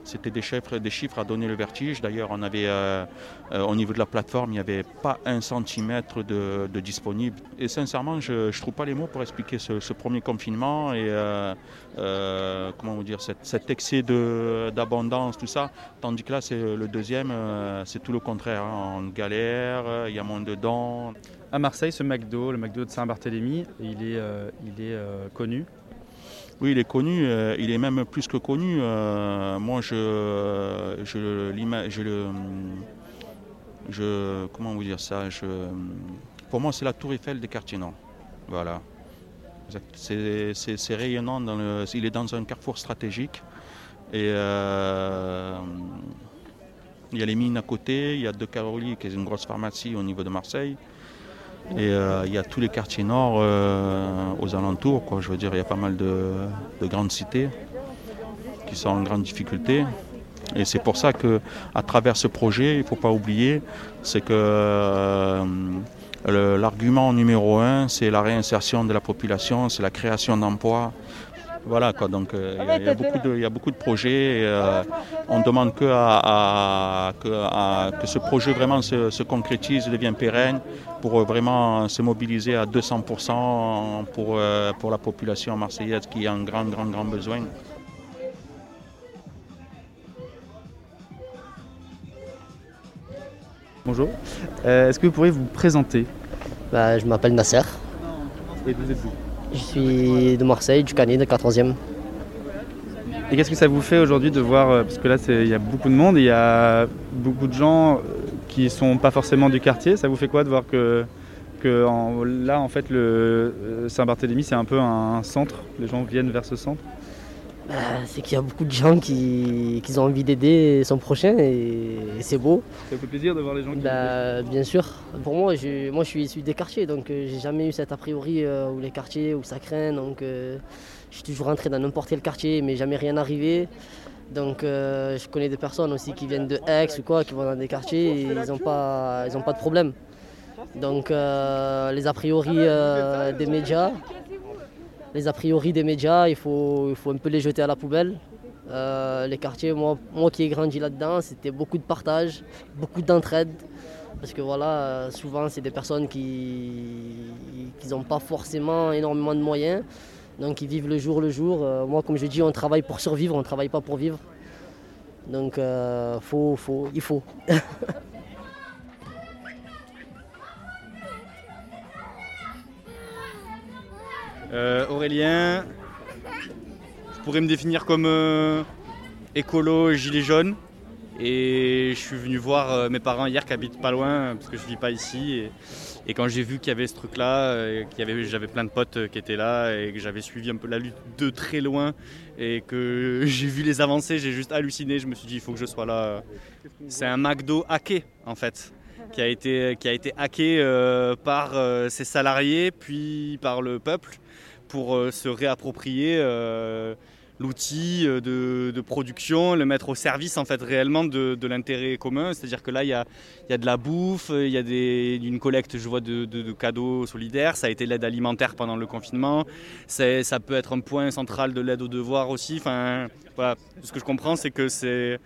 C'était des chiffres, des chiffres à donner le vertige. D'ailleurs, on avait, euh, euh, au niveau de la plateforme, il n'y avait pas un centimètre de, de disponible. Et sincèrement, je ne trouve pas les mots pour expliquer ce, premier confinement et euh, comment dire, cet, excès d'abondance, tout ça. Tandis que là, c'est le deuxième, c'est tout le contraire. hein. On galère, il y a moins de dons. À Marseille, ce McDo, le McDo de Saint-Barthélemy, il est, il est connu. Oui, il est connu, euh, il est même plus que connu. Euh, moi, je, je, je le. Je, comment vous dire ça je, Pour moi, c'est la tour Eiffel des quartiers nord. Voilà. C'est rayonnant, dans le, il est dans un carrefour stratégique. Et euh, il y a les mines à côté, il y a De Caroli, qui est une grosse pharmacie au niveau de Marseille. Et il y a tous les quartiers nord aux alentours. Quoi. Je veux dire, il y a pas mal de, de grandes cités qui sont en grande difficulté. Et c'est pour ça que, à travers ce projet, il ne faut pas oublier, c'est que euh, l'argument numéro un, c'est la réinsertion de la population, c'est la création d'emplois. Voilà quoi, donc euh, il y a- il y, a beaucoup de- il y a beaucoup de projets. et, euh, on ne demande que, à, à- que, à- que ce projet vraiment se, se concrétise, devienne pérenne, pour euh, vraiment se mobiliser à 200% pour, euh, pour la population marseillaise qui a un grand, grand, grand besoin. Bonjour. Euh, Est-ce que vous pourriez vous présenter? Bah, je m'appelle Nasser. Et vous êtes vous Je suis de Marseille, du Canet, de 14e. Et qu'est-ce que ça vous fait aujourd'hui de voir, euh, parce que là il y a beaucoup de monde, il y a beaucoup de gens euh, qui sont pas forcément du quartier, ça vous fait quoi de voir que, que là en fait le euh, Saint-Barthélemy c'est un peu un centre, les gens viennent vers ce centre? C'est qu'il y a beaucoup de gens qui, qui ont envie d'aider son prochain et, et c'est beau. Ça fait plaisir de voir les gens qui... Bah, bien sûr. Pour moi, je, moi je suis issu des quartiers, donc euh, j'ai jamais eu cet a priori euh, où les quartiers, où ça craint. Donc euh, je suis toujours rentré dans n'importe quel quartier, mais jamais rien arrivé. Donc euh, je connais des personnes aussi qui viennent de Aix ou quoi, qui vont dans des quartiers et ils n'ont pas, ils ont pas de problème. Donc les a priori des médias, les a priori des médias, il faut, un peu les jeter à la poubelle. Euh, les quartiers, moi, moi qui ai grandi là-dedans, c'était beaucoup de partage, beaucoup d'entraide. Parce que voilà, euh, souvent c'est des personnes qui n'ont pas forcément énormément de moyens. Donc ils vivent le jour le jour. Euh, moi comme je dis, on travaille pour survivre, on ne travaille pas pour vivre. Donc faut, faut, il faut. Je pourrais me définir comme euh, écolo gilet jaune. Et je suis venu voir euh, mes parents hier qui habitent pas loin parce que je vis pas ici. Et, quand j'ai vu qu'il y avait ce truc-là, euh, j'avais plein de potes euh, qui étaient là et que j'avais suivi un peu la lutte de très loin et que j'ai vu les avancées, j'ai juste halluciné. Je me suis dit il faut que je sois là. C'est un McDo hacké en fait qui a été, qui a été hacké euh, par euh, ses salariés puis par le peuple pour euh, se réapproprier euh, l'outil euh, de, production, le mettre au service en fait réellement de, l'intérêt commun. C'est-à-dire que là, il y a, de la bouffe, il y a des, une collecte, je vois, de, de- de cadeaux solidaires. Ça a été l'aide alimentaire pendant le confinement. Ça peut être un point central de l'aide aux devoirs aussi. Enfin. Ce que je comprends, c'est que c'est...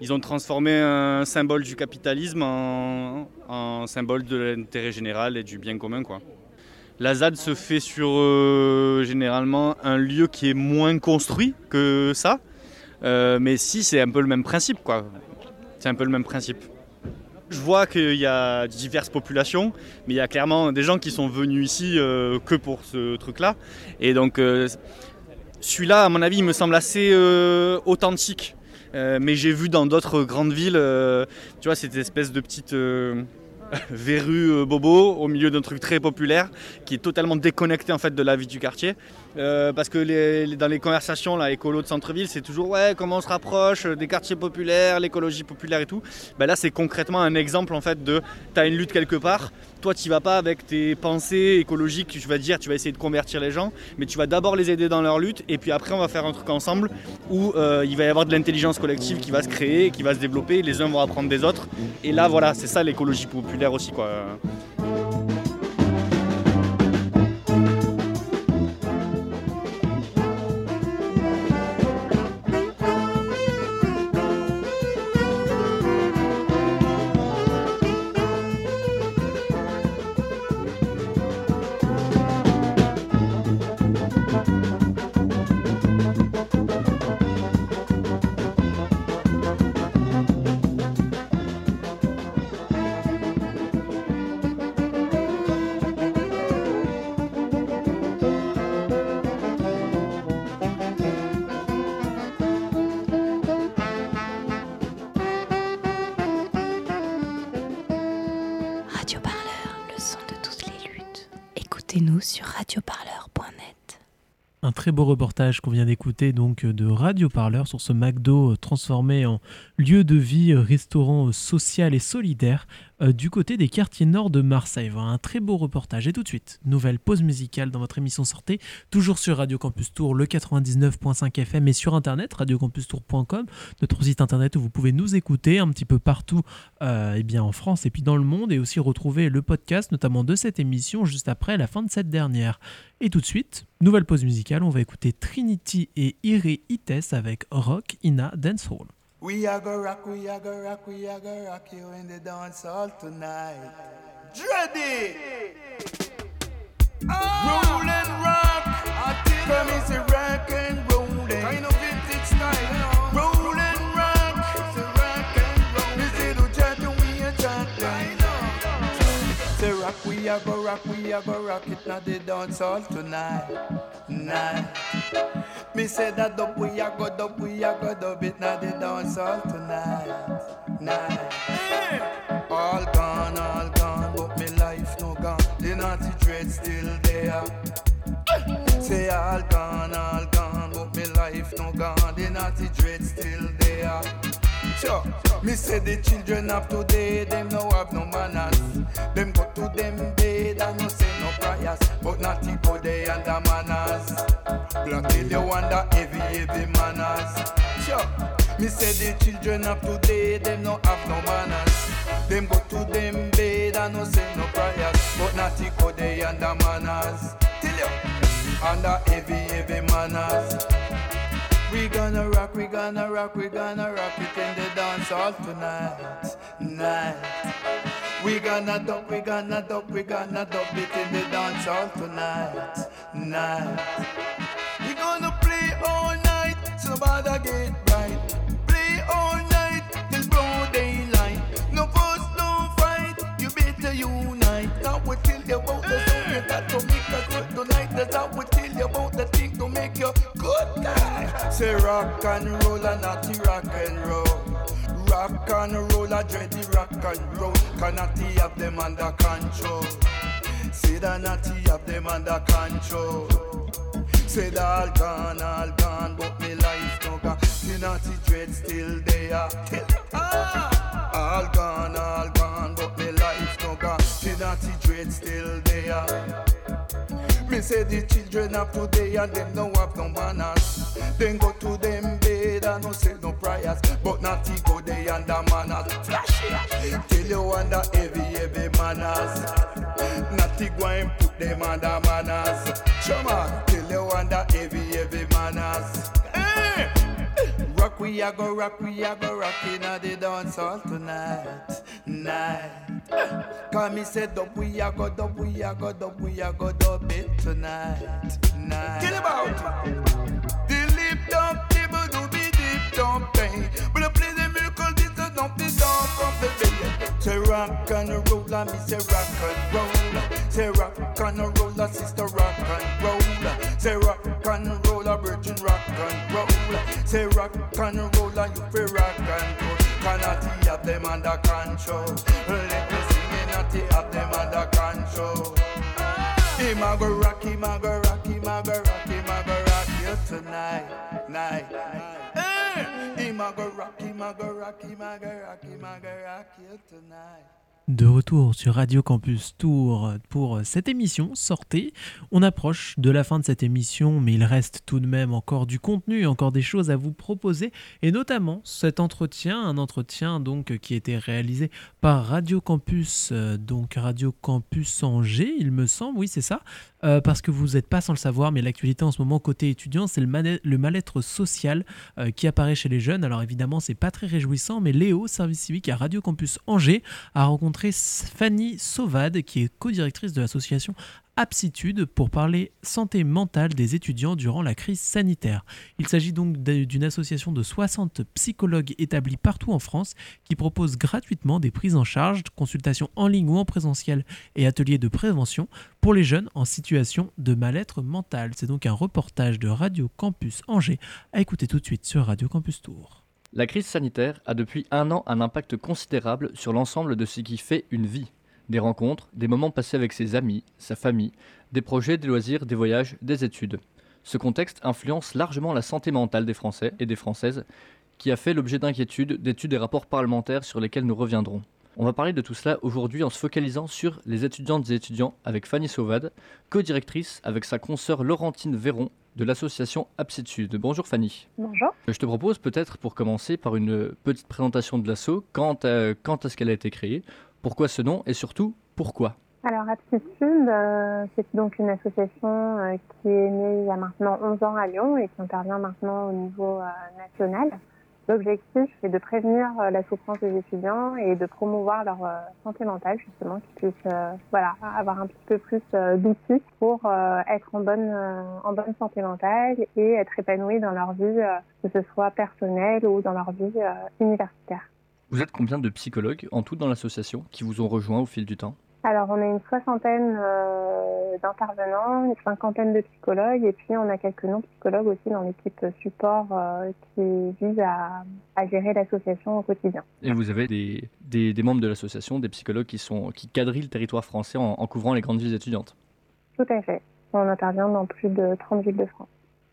Ils ont transformé un symbole du capitalisme en, en symbole de l'intérêt général et du bien commun. Quoi. La ZAD se fait sur euh, généralement un lieu qui est moins construit que ça. Euh, mais si, c'est un peu le même principe. quoi. C'est un peu le même principe. je vois qu'il y a diverses populations, mais il y a clairement des gens qui sont venus ici euh, que pour ce truc-là. Et donc, celui-là, à mon avis, il me semble assez authentique. Mais j'ai vu dans d'autres grandes villes, tu vois, cette espèce de petite verrue euh, bobo au milieu d'un truc très populaire qui est totalement déconnecté en fait de la vie du quartier. Euh, parce que dans les conversations là, écolo de centre-ville, c'est toujours ouais comment on se rapproche des quartiers populaires, l'écologie populaire et tout. Ben là, c'est concrètement un exemple en fait de t'as une lutte quelque part. Toi, tu vas pas avec tes pensées écologiques. Tu vas dire, tu vas essayer de convertir les gens, mais tu vas d'abord les aider dans leur lutte, et puis après, on va faire un truc ensemble où euh, il va y avoir de l'intelligence collective qui va se créer, qui va se développer. Les uns vont apprendre des autres, et là, voilà, c'est ça l'écologie populaire aussi, quoi. Très beau reportage qu'on vient d'écouter donc de Radio Parleur sur ce McDo euh, transformé en lieu de vie, euh, restaurant euh, social et solidaire euh, du côté des quartiers nord de Marseille. Voilà, un très beau reportage. Et tout de suite, nouvelle pause musicale dans votre émission Sortez, toujours sur Radio Campus Tour, le 99.5 FM et sur internet, radiocampustour.com, notre site internet où vous pouvez nous écouter un petit peu partout euh, eh bien en France et puis dans le monde et aussi retrouver le podcast notamment de cette émission juste après la fin de cette dernière. Et tout de suite, nouvelle pause musicale, on va écouter Trinity et Iri Ites avec Rock Ina Dancehall. We are go rock, we are go rock, we are go rock you in the dance hall tonight. Dready! Roll and rock! Is a rock and rollin'. Kind of vintage style, you know. Roll and rock! It's a rock and roll. Say do chatting, we a chatting. Say rock, we a go rock, we a go rock it now the dance hall tonight. Night. Me say that dub we a go dub, we a go dub it now the dance hall tonight. Night. All gone, all gone, but me life no gone. The naughty dread still there. Say all gone, all gone, but me life no gone. The naughty dread still there. Sure. Me say the children of today, them no have no manners. Them go to them bed and no say no prayers. But not go they under manners. Black till you wonder heavy, heavy manners. Sure. Me say the children of today, them no have no manners. Them go to them bed and no say no prayers. But not go they under manners. Till you under heavy, heavy manners. We gonna rock, we gonna rock, we gonna rock it in the dance hall tonight, night. We gonna dub, we gonna dub, we gonna dub it in the dance hall tonight, night. Bother get right. Play all night till broad daylight. No fuss, no fight, you better unite. Now we tell you about the song got to make us good tonight. How we tell you about the thing to make you good guy. Say rock and roll and not rock and roll. Rock and roll, a dready rock and roll. Cannot have them under control. Say that natty have them under control. Say that all gone, all gone, but me life gone. The naughty dread still there. Ah, all gone, all gone, but me life no gone. The naughty dread still there. Me say the children of today and them no have no manners. Then go to them bed and no say no prayers. But not go they under manners. Flash it till you under heavy, heavy manners. Not go and put them under manners. On, till you under heavy, heavy manners. Eh! Rock we a go rock, we a go rock in a the dance hall tonight, night. Cause me say dub, we a go dub, we a go dub, we a go dub it tonight, night. Tell about the lip dub, table do be deep dub pain. But I play the miracle, this is not the dub from the belly. Say roller, me say rock and roll. Say rock and roll, sister rock and roll. Say rock and roll, virgin rock and roll. Say rock and roll, you feel rock and roll. Cannot have them under control. Let me sing not have them under control. Him a go rock, him a go rock, him a go rock, him a go rock you tonight, night. Eh, De retour sur Radio Campus Tour pour cette émission Sortez. On approche de la fin de cette émission, mais il reste tout de même encore du contenu, encore des choses à vous proposer, et notamment cet entretien, un entretien donc qui été réalisé par Radio Campus, euh, donc Radio Campus Angers, il me semble, oui c'est ça, euh, parce que vous n'êtes pas sans le savoir, mais l'actualité en ce moment côté étudiant, c'est le, mal-être social euh, qui apparaît chez les jeunes. Alors évidemment, c'est pas très réjouissant, mais Léo, service civique à Radio Campus Angers, a rencontré Fanny Sauvade, qui est co-directrice de l'association Aptitude pour parler santé mentale des étudiants durant la crise sanitaire. Il s'agit donc d'une association de 60 psychologues établis partout en France qui propose gratuitement des prises en charge, consultations en ligne ou en présentiel et ateliers de prévention pour les jeunes en situation de mal-être mental. C'est donc un reportage de Radio Campus Angers à écouter tout de suite sur Radio Campus Tour. La crise sanitaire a depuis un an un impact considérable sur l'ensemble de ce qui fait une vie. Des rencontres, des moments passés avec ses amis, sa famille, des projets, des loisirs, des voyages, des études. Ce contexte influence largement la santé mentale des Français et des Françaises, qui a fait l'objet d'inquiétudes, d'études et rapports parlementaires sur lesquels nous reviendrons. On va parler de tout cela aujourd'hui en se focalisant sur les étudiantes et étudiants avec Fanny Sauvade, co-directrice avec sa consoeur Laurentine Véron de l'association Aptitude. Bonjour Fanny. Bonjour. Je te propose peut-être pour commencer par une petite présentation de l'asso, quand, euh, quand est-ce qu'elle a été créée, pourquoi ce nom et surtout pourquoi Alors, Aptitude, euh, c'est donc une association euh, qui est née il y a maintenant 11 ans à Lyon et qui intervient maintenant au niveau euh, national. L'objectif est de prévenir la souffrance des étudiants et de promouvoir leur santé mentale, justement, qu'ils puissent voilà, avoir un petit peu plus d'outils pour être en bonne, en bonne santé mentale et être épanouis dans leur vie, que ce soit personnelle ou dans leur vie universitaire. Vous êtes combien de psychologues en tout dans l'association qui vous ont rejoint au fil du temps? Alors, on a une soixantaine euh, d'intervenants, une cinquantaine de psychologues, et puis on a quelques non-psychologues aussi dans l'équipe support euh, qui vise à, à gérer l'association au quotidien. Et vous avez des, des, des membres de l'association, des psychologues qui, sont, qui quadrillent le territoire français en, en couvrant les grandes villes étudiantes? Tout à fait. On intervient dans plus de 30 villes de France.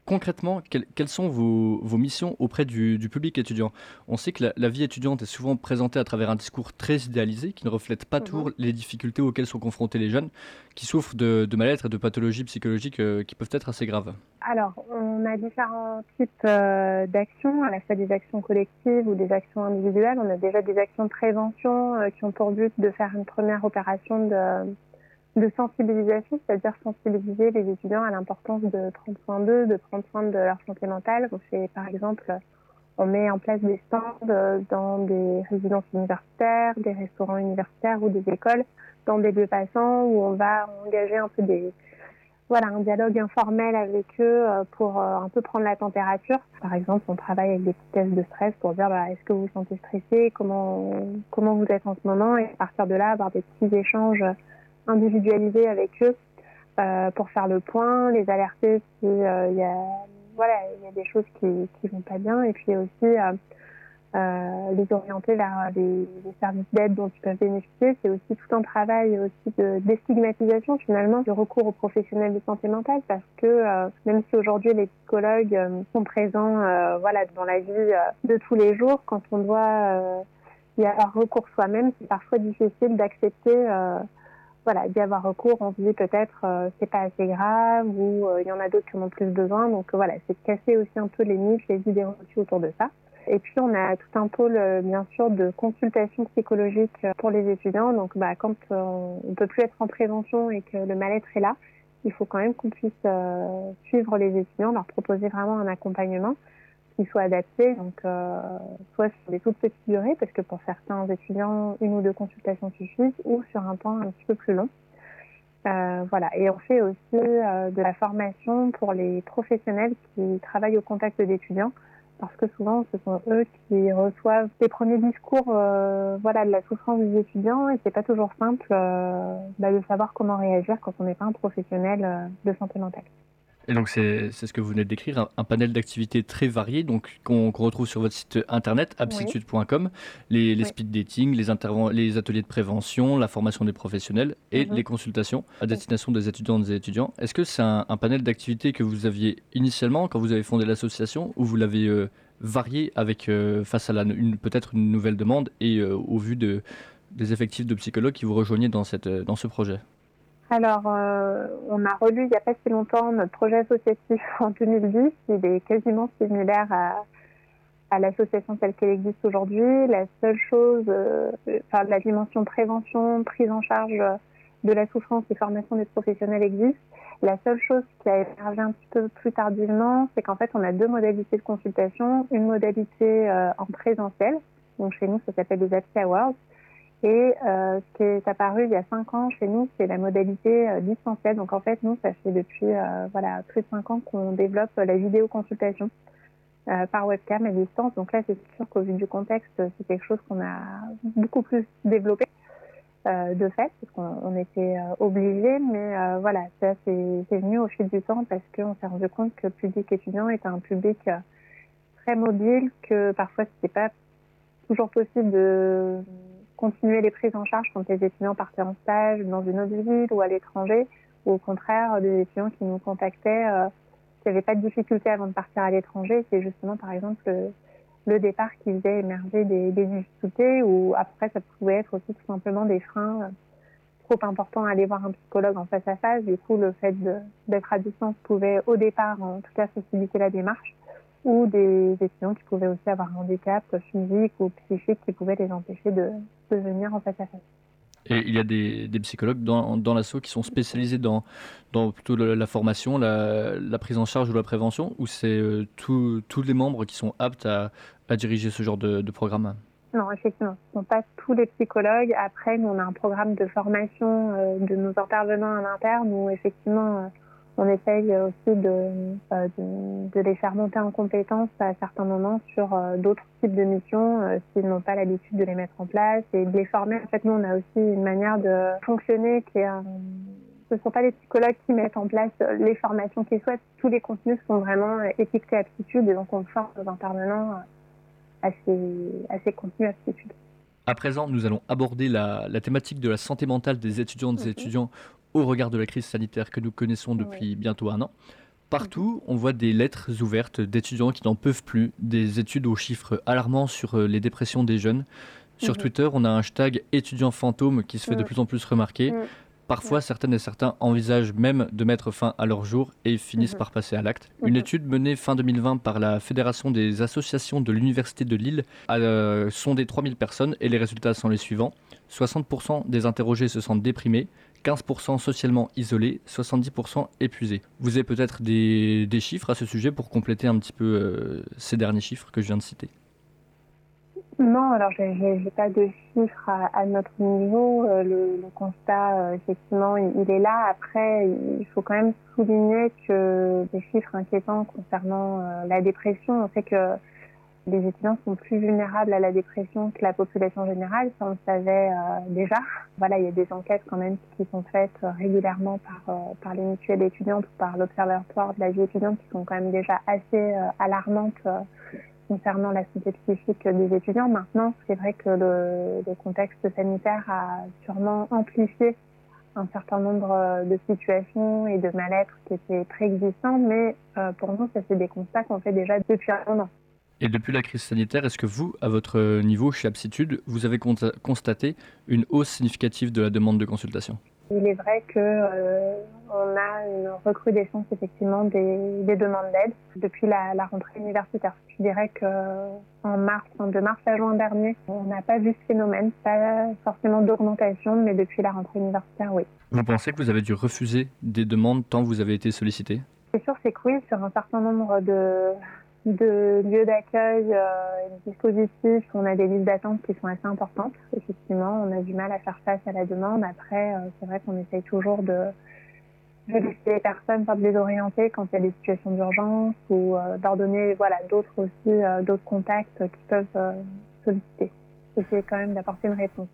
Concrètement, quelles, quelles sont vos, vos missions auprès du, du public étudiant? On sait que la, la vie étudiante est souvent présentée à travers un discours très idéalisé qui ne reflète pas toujours les difficultés auxquelles sont confrontés les jeunes qui souffrent de, de mal-être et de pathologies psychologiques euh, qui peuvent être assez graves. Alors, on a différents types euh, d'actions, à la fois des actions collectives ou des actions individuelles. On a déjà des actions de prévention euh, qui ont pour but de faire une première opération de, de sensibilisation, c'est-à-dire sensibiliser les étudiants à l'importance de prendre soin d'eux, de prendre soin de leur santé mentale. On fait, par exemple, on met en place des stands euh, dans des résidences universitaires, des restaurants universitaires ou des écoles, dans des lieux passants où on va engager un peu des, voilà, un dialogue informel avec eux euh, pour euh, un peu prendre la température. Par exemple, on travaille avec des petits tests de stress pour dire bah, est-ce que vous vous sentez stressé, comment, comment vous êtes en ce moment, et à partir de là, avoir des petits échanges individualisés avec eux euh, pour faire le point, les alerter si euh, il y a voilà il y a des choses qui qui vont pas bien, et puis aussi euh, les orienter vers les, services d'aide dont ils peuvent bénéficier. C'est aussi tout un travail aussi de déstigmatisation finalement du recours aux professionnels de santé mentale parce que même si aujourd'hui les psychologues sont présents voilà dans la vie de tous les jours, quand on doit y avoir recours soi-même, c'est parfois difficile d'accepter voilà, d'y avoir recours, on se dit peut-être euh, c'est pas assez grave ou euh, il y en a d'autres qui en ont plus besoin. Donc voilà, c'est de casser aussi un peu les mythes, les idées reçues autour de ça. Et puis on a tout un pôle euh, bien sûr de consultation psychologique pour les étudiants. Donc bah, quand euh, on peut plus être en prévention et que le mal-être est là, il faut quand même qu'on puisse suivre les étudiants, leur proposer vraiment un accompagnement qui soit adapté, donc euh, soit sur des toutes petites durées, parce que pour certains étudiants, une ou deux consultations suffisent, ou sur un temps un petit peu plus long. Euh, voilà. Et on fait aussi euh, de la formation pour les professionnels qui travaillent au contact d'étudiants parce que souvent ce sont eux qui reçoivent les premiers discours voilà, de la souffrance des étudiants et c'est pas toujours simple bah, de savoir comment réagir quand on n'est pas un professionnel de santé mentale. Et donc c'est ce que vous venez de décrire, un, un panel d'activités très variées donc qu'on retrouve sur votre site internet aptitude.com, les, les Oui. speed dating, les, ateliers de prévention, la formation des professionnels et Mhm. les consultations à destination des étudiantes et étudiants. Est-ce que c'est un, un panel d'activités que vous aviez initialement quand vous avez fondé l'association ou vous l'avez euh, varié avec euh, face à peut-être une nouvelle demande et euh, au vu de, des effectifs de psychologues qui vous rejoignaient dans, cette, dans ce projet? Alors, euh, on a relu il n'y a pas si longtemps notre projet associatif en 2010. Il est quasiment similaire à, à l'association telle qu'elle existe aujourd'hui. La seule chose, euh, enfin, la dimension prévention, prise en charge de la souffrance et formation des professionnels existe. La seule chose qui a émergé un petit peu plus tardivement, c'est qu'en fait, on a deux modalités de consultation. Une modalité euh, en présentiel, donc chez nous, ça s'appelle les Happy Hours. Et euh, ce qui est apparu il y a cinq ans chez nous, c'est la modalité euh, distancielle. Donc en fait, nous, ça fait depuis euh, voilà plus de cinq ans qu'on développe euh, la vidéoconsultation euh, par webcam à distance. Donc là, c'est sûr qu'au vu du contexte, c'est quelque chose qu'on a beaucoup plus développé euh, de fait, parce qu'on on était obligé. Mais voilà, ça c'est venu au fil du temps parce qu'on s'est rendu compte que le public étudiant est un public très mobile, que parfois c'était pas toujours possible de continuer les prises en charge quand les étudiants partaient en stage dans une autre ville ou à l'étranger, ou au contraire des étudiants qui nous contactaient, euh, qui n'avaient pas de difficultés avant de partir à l'étranger. C'est justement par exemple le, départ qui faisait émerger des, difficultés, ou après ça pouvait être aussi tout simplement des freins euh, trop importants à aller voir un psychologue en face à face. Du coup, le fait d'être à distance pouvait au départ en tout cas faciliter la démarche ou des étudiants qui pouvaient aussi avoir un handicap physique ou psychique qui pouvait les empêcher de, de venir en face à face. Et il y a des, des psychologues dans, dans l'assaut qui sont spécialisés dans, dans plutôt la formation, la, la prise en charge ou la prévention, ou c'est euh, tous tous les membres qui sont aptes à, à diriger ce genre de, de programme? Non, effectivement, ce ne sont pas tous les psychologues. Après, nous, on a un programme de formation euh, de nos intervenants à l'interne où effectivement, euh, on essaye aussi de, euh, de, de les faire monter en compétence à certains moments sur euh, d'autres types de missions euh, s'ils n'ont pas l'habitude de les mettre en place et de les former. En fait, nous, on a aussi une manière de fonctionner qui est ce ne sont pas les psychologues qui mettent en place les formations qu'ils souhaitent. Tous les contenus sont vraiment étiquetés aptitude et donc on forme nos intervenants à ces, à ces contenus aptitude. À présent, nous allons aborder la, la thématique de la santé mentale des étudiantes et étudiants au regard de la crise sanitaire que nous connaissons depuis bientôt un an. Partout, on voit des lettres ouvertes d'étudiants qui n'en peuvent plus, des études aux chiffres alarmants sur euh, les dépressions des jeunes. Sur Mhm. Twitter, on a un hashtag étudiant fantôme qui se fait de Mhm. plus en plus remarquer. Mhm. Parfois, certaines et certains envisagent même de mettre fin à leur jour et finissent Mhm. par passer à l'acte. Une Mhm. étude menée fin 2020 par la Fédération des associations de l'Université de Lille a euh, sondé 3000 personnes et les résultats sont les suivants. 60% des interrogés se sentent déprimés, 15% socialement isolés, 70% épuisés. Vous avez peut-être des, chiffres à ce sujet pour compléter un petit peu euh, ces derniers chiffres que je viens de citer Non, alors j'ai- j'ai pas de chiffres à, notre niveau. Euh, le, constat, euh, effectivement, il, il est là. Après, il faut quand même souligner que des chiffres inquiétants concernant euh, la dépression, on sait que les étudiants sont plus vulnérables à la dépression que la population générale. Ça, on le savait euh, déjà. Voilà, il y a des enquêtes quand même qui sont faites euh, régulièrement par, euh, par les mutuelles étudiantes ou par l'Observatoire de la vie étudiante qui sont quand même déjà assez alarmantes concernant la santé psychique des étudiants. Maintenant, c'est vrai que le, contexte sanitaire a sûrement amplifié un certain nombre de situations et de mal-être qui étaient préexistants, mais pour nous, ça c'est des constats qu'on fait déjà depuis un moment. Et depuis la crise sanitaire, est-ce que vous, à votre niveau chez Aptitude, vous avez constaté une hausse significative de la demande de consultation? Il est vrai que euh, on a une recrudescence effectivement des, des demandes d'aide depuis la, la rentrée universitaire. Je dirais que en mars, de mars à juin dernier, on n'a pas vu ce phénomène, pas forcément d'augmentation, mais depuis la rentrée universitaire, oui. Vous pensez que vous avez dû refuser des demandes tant vous avez été sollicité? C'est sûr, c'est que oui, sur un certain nombre de, de lieux d'accueil euh, et de dispositifs, on a des listes d'attente qui sont assez importantes. Effectivement, on a du mal à faire face à la demande. Après, euh, c'est vrai qu'on essaye toujours de, de laisser les personnes pas de les orienter quand il y a des situations d'urgence ou euh, leur donner voilà, d'autres aussi, euh, d'autres contacts qui peuvent solliciter. Essayer quand même d'apporter une réponse.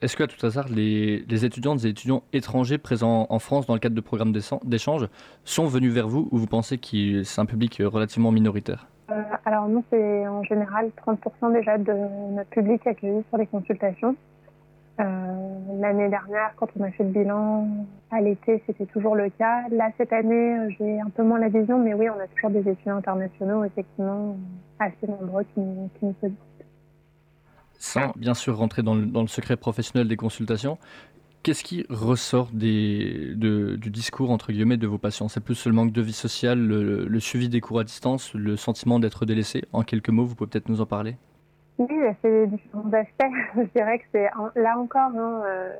Est-ce que à tout hasard, les, les étudiantes et étudiants étrangers présents en France dans le cadre de programmes d'échan- d'échange sont venus vers vous ou vous pensez que c'est un public euh, relativement minoritaire? Euh, alors nous, c'est en général 30% déjà de notre public accueilli sur les consultations. Euh, L'année dernière, quand on a fait le bilan à l'été, c'était toujours le cas. Là, cette année, j'ai un peu moins la vision, mais oui, on a toujours des étudiants internationaux, effectivement, assez nombreux qui, nous- qui nous sollicitent. Sans bien sûr rentrer dans le, secret professionnel des consultations, qu'est-ce qui ressort du discours entre guillemets de vos patients? C'est plus le manque de vie sociale, le, suivi des cours à distance, le sentiment d'être délaissé? En quelques mots, vous pouvez peut-être nous en parler? Oui, c'est différents aspects. Je dirais que c'est là encore, hein, euh,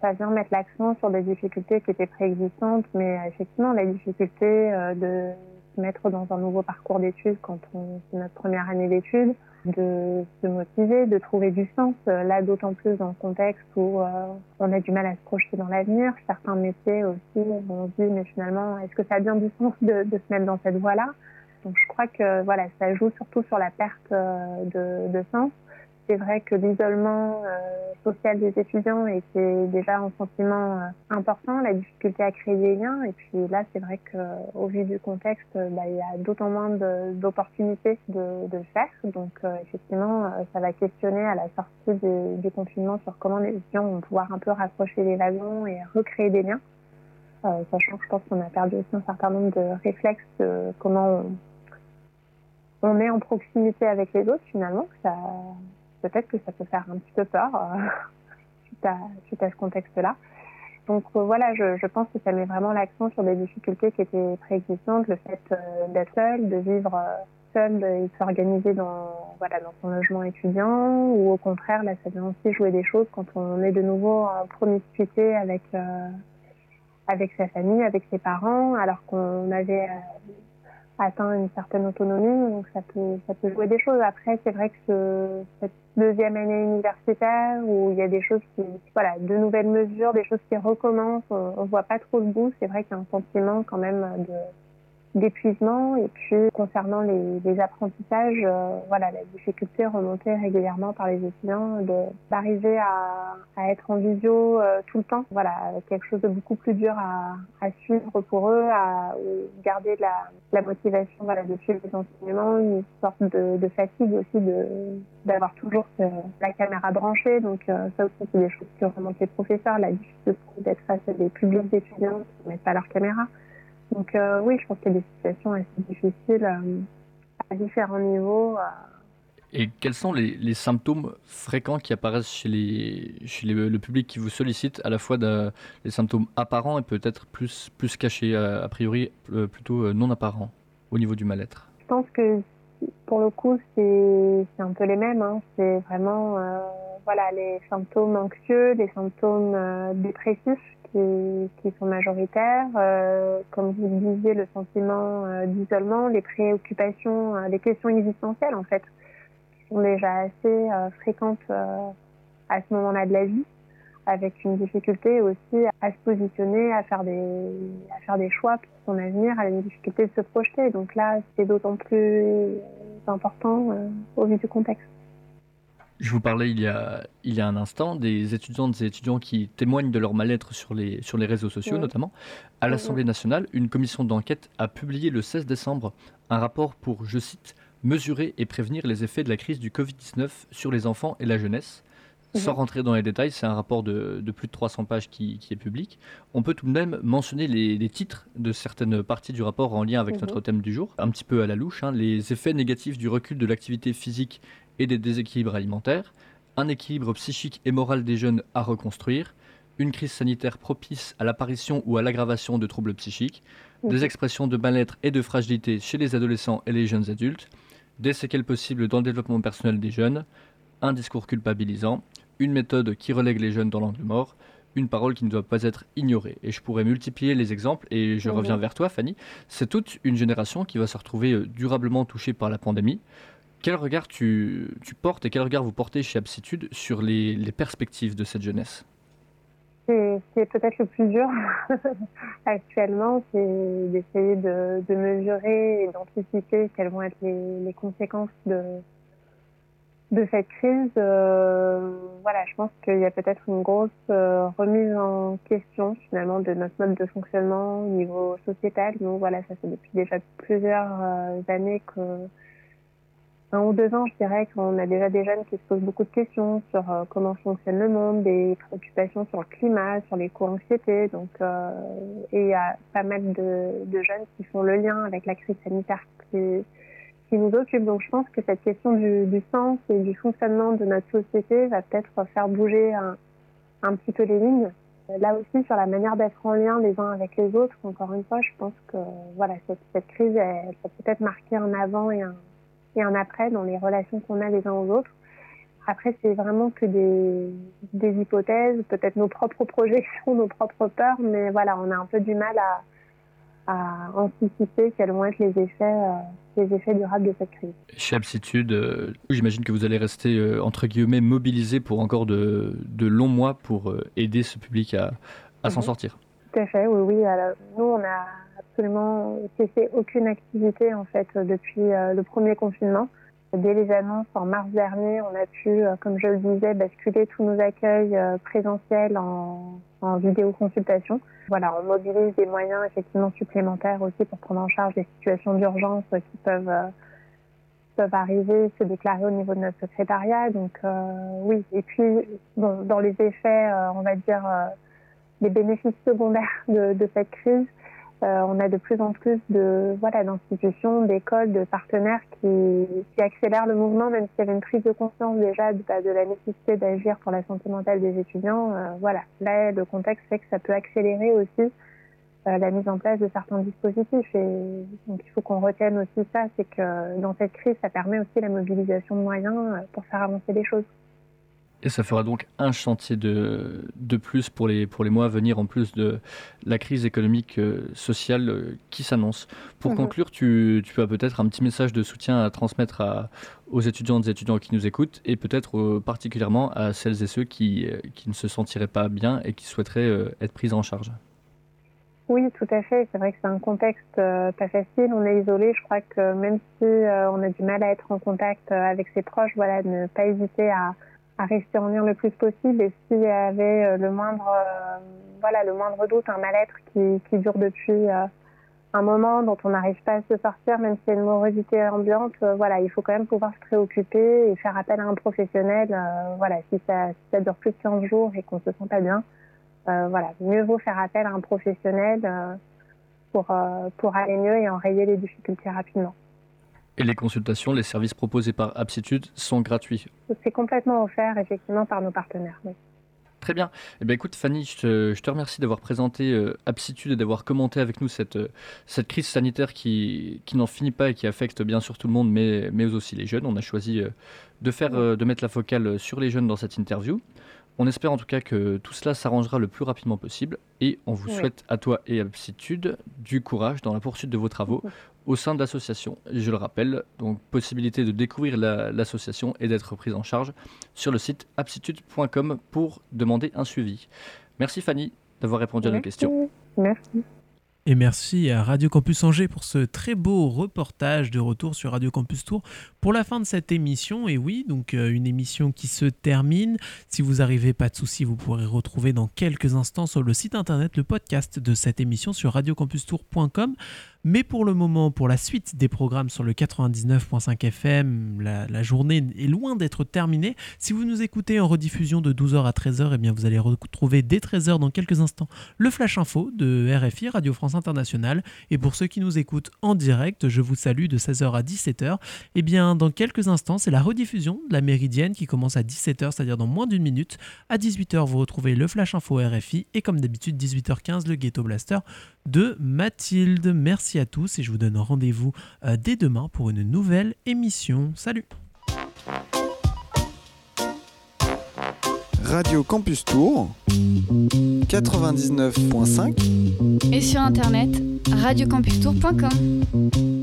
ça vient mettre l'accent sur des difficultés qui étaient préexistantes, mais euh, effectivement, la difficulté euh, de se mettre dans un nouveau parcours d'études quand c'est notre première année d'études, de se motiver, de trouver du sens. euh, Là, d'autant plus dans le contexte où euh, on a du mal à se projeter dans l'avenir. Certains métiers aussi, on se dit, mais finalement, est-ce que ça a bien du sens de, se mettre dans cette voie-là? Donc je crois que voilà, ça joue surtout sur la perte euh, de sens. C'est vrai que l'isolement euh, social des étudiants était déjà un sentiment euh, important, la difficulté à créer des liens. Et puis là, c'est vrai qu'au vu du contexte, euh, bah, il y a d'autant moins d'opportunités de, de faire. Donc effectivement, ça va questionner à la sortie du, confinement sur comment les étudiants vont pouvoir un peu raccrocher les wagons et recréer des liens. Sachant que je pense qu'on a perdu aussi un certain nombre de réflexes de comment on, on est en proximité avec les autres finalement. Ça, peut-être que ça peut faire un petit peu peur euh, suite, à, ce contexte-là. Donc euh, voilà, je, pense que ça met vraiment l'accent sur des difficultés qui étaient préexistantes, le fait euh, d'être seul, de vivre seul et de s'organiser dans voilà dans son logement étudiant, ou au contraire là ça vient aussi jouer des choses quand on est de nouveau en promiscuité avec avec sa famille, avec ses parents, alors qu'on avait atteint une certaine autonomie, donc ça peut, ça peut jouer des choses. Après, c'est vrai que ce- cette deuxième année universitaire où il y a des choses qui, voilà, de nouvelles mesures, des choses qui recommencent, on, voit pas trop le bout. C'est vrai qu'il y a un sentiment quand même de d'épuisement et puis concernant les, les apprentissages, euh, voilà, la difficulté remontée régulièrement par les étudiants d'arriver à, à être en visio euh, tout le temps, voilà, quelque chose de beaucoup plus dur à, à suivre pour eux, à garder la, la motivation, voilà, de suivre les enseignements, une sorte de, de fatigue aussi d'avoir toujours ce- la caméra branchée, donc euh, ça aussi c'est des choses qui remontent les professeurs, la difficulté d'être face à des publics d'étudiants qui ne mettent pas leur caméra. Donc euh, oui, je pense qu'il y a des situations assez difficiles euh, à différents niveaux. euh, Et quels sont les, les symptômes fréquents qui apparaissent chez, les, chez les- le public qui vous sollicite, à la fois de- les symptômes apparents et peut-être plus, plus cachés, a priori plutôt non apparents au niveau du mal-être? Je pense que pour le coup, c'est un peu les mêmes. hein. C'est vraiment voilà, les symptômes anxieux, les symptômes dépressifs qui, sont majoritaires. Euh, comme vous le disiez, le sentiment euh, d'isolement, les préoccupations, euh, les questions existentielles en fait, qui sont déjà assez fréquentes à ce moment-là de la vie avec une difficulté aussi à se positionner, à faire des, à faire des choix pour son avenir, à une difficulté de se projeter. Donc là, c'est d'autant plus important au vu du contexte. Je vous parlais il y, a, il y a un instant des étudiantes et étudiants qui témoignent de leur mal-être sur les, sur les réseaux sociaux Oui. notamment. À Mhm. l'Assemblée nationale, une commission d'enquête a publié le 16 décembre un rapport pour, je cite, mesurer et prévenir les effets de la crise du Covid-19 sur les enfants et la jeunesse. Sans Mhm. rentrer dans les détails, c'est un rapport de, de plus de 300 pages qui, qui est public. On peut tout de même mentionner les, les titres de certaines parties du rapport en lien avec Mhm. notre thème du jour, un petit peu à la louche. hein. les effets négatifs du recul de l'activité physique et des déséquilibres alimentaires, un équilibre psychique et moral des jeunes à reconstruire, une crise sanitaire propice à l'apparition ou à l'aggravation de troubles psychiques, des expressions de mal-être et de fragilité chez les adolescents et les jeunes adultes, des séquelles possibles dans le développement personnel des jeunes, un discours culpabilisant, une méthode qui relègue les jeunes dans l'angle mort, une parole qui ne doit pas être ignorée. Et je pourrais multiplier les exemples, et je Mhm. reviens vers toi, Fanny. C'est toute une génération qui va se retrouver euh, durablement touchée par la pandémie. Quel regard tu, portes et quel regard vous portez chez Aptitude sur les, perspectives de cette jeunesse? Ce qui est peut-être le plus dur actuellement, c'est d'essayer de, mesurer et d'anticiper quelles vont être les, conséquences de, cette crise. Euh, voilà, je pense qu'il y a peut-être une grosse euh, remise en question finalement de notre mode de fonctionnement au niveau sociétal. Nous, voilà, ça fait depuis déjà plusieurs euh, années que un ou deux ans, je dirais qu'on a déjà des jeunes qui se posent beaucoup de questions sur euh, comment fonctionne le monde, des préoccupations sur le climat, sur l'éco-anxiété. Donc, euh, et il y a pas mal de, de jeunes qui font le lien avec la crise sanitaire qui, qui nous occupe. Donc, je pense que cette question du, du sens et du fonctionnement de notre société va peut-être faire bouger un, un petit peu les lignes. Là aussi, sur la manière d'être en lien les uns avec les autres, encore une fois, je pense que voilà, cette, cette crise, elle, peut peut-être marquer un avant et un, et un après dans les relations qu'on a les uns aux autres. Après, c'est vraiment que des, des hypothèses, peut-être nos propres projections, nos propres peurs, mais voilà, on a un peu du mal à, à anticiper quels vont être les effets, euh, les effets durables de cette crise. Chez Aptitude, euh, j'imagine que vous allez rester euh, entre guillemets mobilisé pour encore de, de longs mois pour euh, aider ce public à, à s'en Mhm. sortir. Oui, oui. Nous, on a absolument cessé aucune activité en fait depuis euh, le premier confinement. Dès les annonces en mars dernier, on a pu, euh, comme je le disais, basculer tous nos accueils euh, présentiels en, vidéoconsultation. Voilà, on mobilise des moyens effectivement supplémentaires aussi pour prendre en charge des situations d'urgence qui peuvent peuvent arriver, se déclarer au niveau de notre secrétariat. Donc oui, et puis dans les effets, on va dire les bénéfices secondaires de, cette crise, euh, on a de plus en plus de voilà d'institutions, d'écoles, de partenaires qui, accélèrent le mouvement, même s'il y avait une prise de conscience déjà de, bah, la nécessité d'agir pour la santé mentale des étudiants. Euh, voilà, là le contexte fait que ça peut accélérer aussi euh, la mise en place de certains dispositifs. Et donc il faut qu'on retienne aussi ça, c'est que dans cette crise, ça permet aussi la mobilisation de moyens pour faire avancer les choses. Et ça fera donc un chantier de, de plus pour les, pour les mois à venir, en plus de la crise économique, euh, sociale euh, qui s'annonce. Pour conclure, tu, tu as peut-être un petit message de soutien à transmettre à- aux étudiantes et étudiants qui nous écoutent, et peut-être euh, particulièrement à celles et ceux qui, qui ne se sentiraient pas bien et qui souhaiteraient être pris en charge. Oui, tout à fait. C'est vrai que c'est un contexte pas facile. On est isolé. Je crois que même si on a du mal à être en contact avec ses proches, voilà, ne pas hésiter à, à rester en lien le plus possible. Et s'il y avait euh, le moindre, euh, voilà, le moindre doute, un mal-être qui, qui dure depuis euh, un moment, dont on n'arrive pas à se sortir, même s'il y a une morosité ambiante, voilà, il faut quand même pouvoir se préoccuper et faire appel à un professionnel. voilà, si ça, si ça dure plus de 15 jours et qu'on se sent pas bien, voilà, mieux vaut faire appel à un professionnel pour, pour aller mieux et enrayer les difficultés rapidement. Et les consultations, les services proposés par Aptitude sont gratuits. C'est complètement offert effectivement par nos partenaires. oui. Très bien. Eh bien, écoute, Fanny, je te, je te remercie d'avoir présenté euh, Aptitude et d'avoir commenté avec nous cette, euh, cette crise sanitaire qui, qui n'en finit pas et qui affecte bien sûr tout le monde, mais, mais aussi les jeunes. On a choisi euh, de, faire, euh, de mettre la focale sur les jeunes dans cette interview. On espère en tout cas que tout cela s'arrangera le plus rapidement possible et on vous Oui. souhaite à toi et à Aptitude du courage dans la poursuite de vos travaux au sein de l'association. Je le rappelle, donc possibilité de découvrir la- l'association et d'être prise en charge sur le site aptitude.com pour demander un suivi. Merci Fanny d'avoir répondu à nos questions. Merci. Et merci à Radio Campus Angers pour ce très beau reportage de retour sur Radio Campus Tour pour la fin de cette émission. Et oui, donc euh, une émission qui se termine. Si vous arrivez, pas de souci, vous pourrez retrouver dans quelques instants sur le site internet le podcast de cette émission sur radiocampustour.com. Mais pour le moment, pour la suite des programmes sur le 99.5 FM, la, journée est loin d'être terminée. Si vous nous écoutez en rediffusion de 12h à 13h, eh bien vous allez retrouver dès 13h dans quelques instants le Flash Info de RFI, Radio France Internationale. Et pour ceux qui nous écoutent en direct, je vous salue de 16h à 17h. Eh bien, dans quelques instants, c'est la rediffusion de la Méridienne qui commence à 17h, c'est-à-dire dans moins d'une minute. À 18h, vous retrouvez le Flash Info RFI et comme d'habitude, 18h15, le Ghetto Blaster de Mathilde. Merci à tous et je vous donne rendez-vous euh, dès demain pour une nouvelle émission. Salut Radio Campus Tour 99.5 Et sur internet, radiocampustour.com.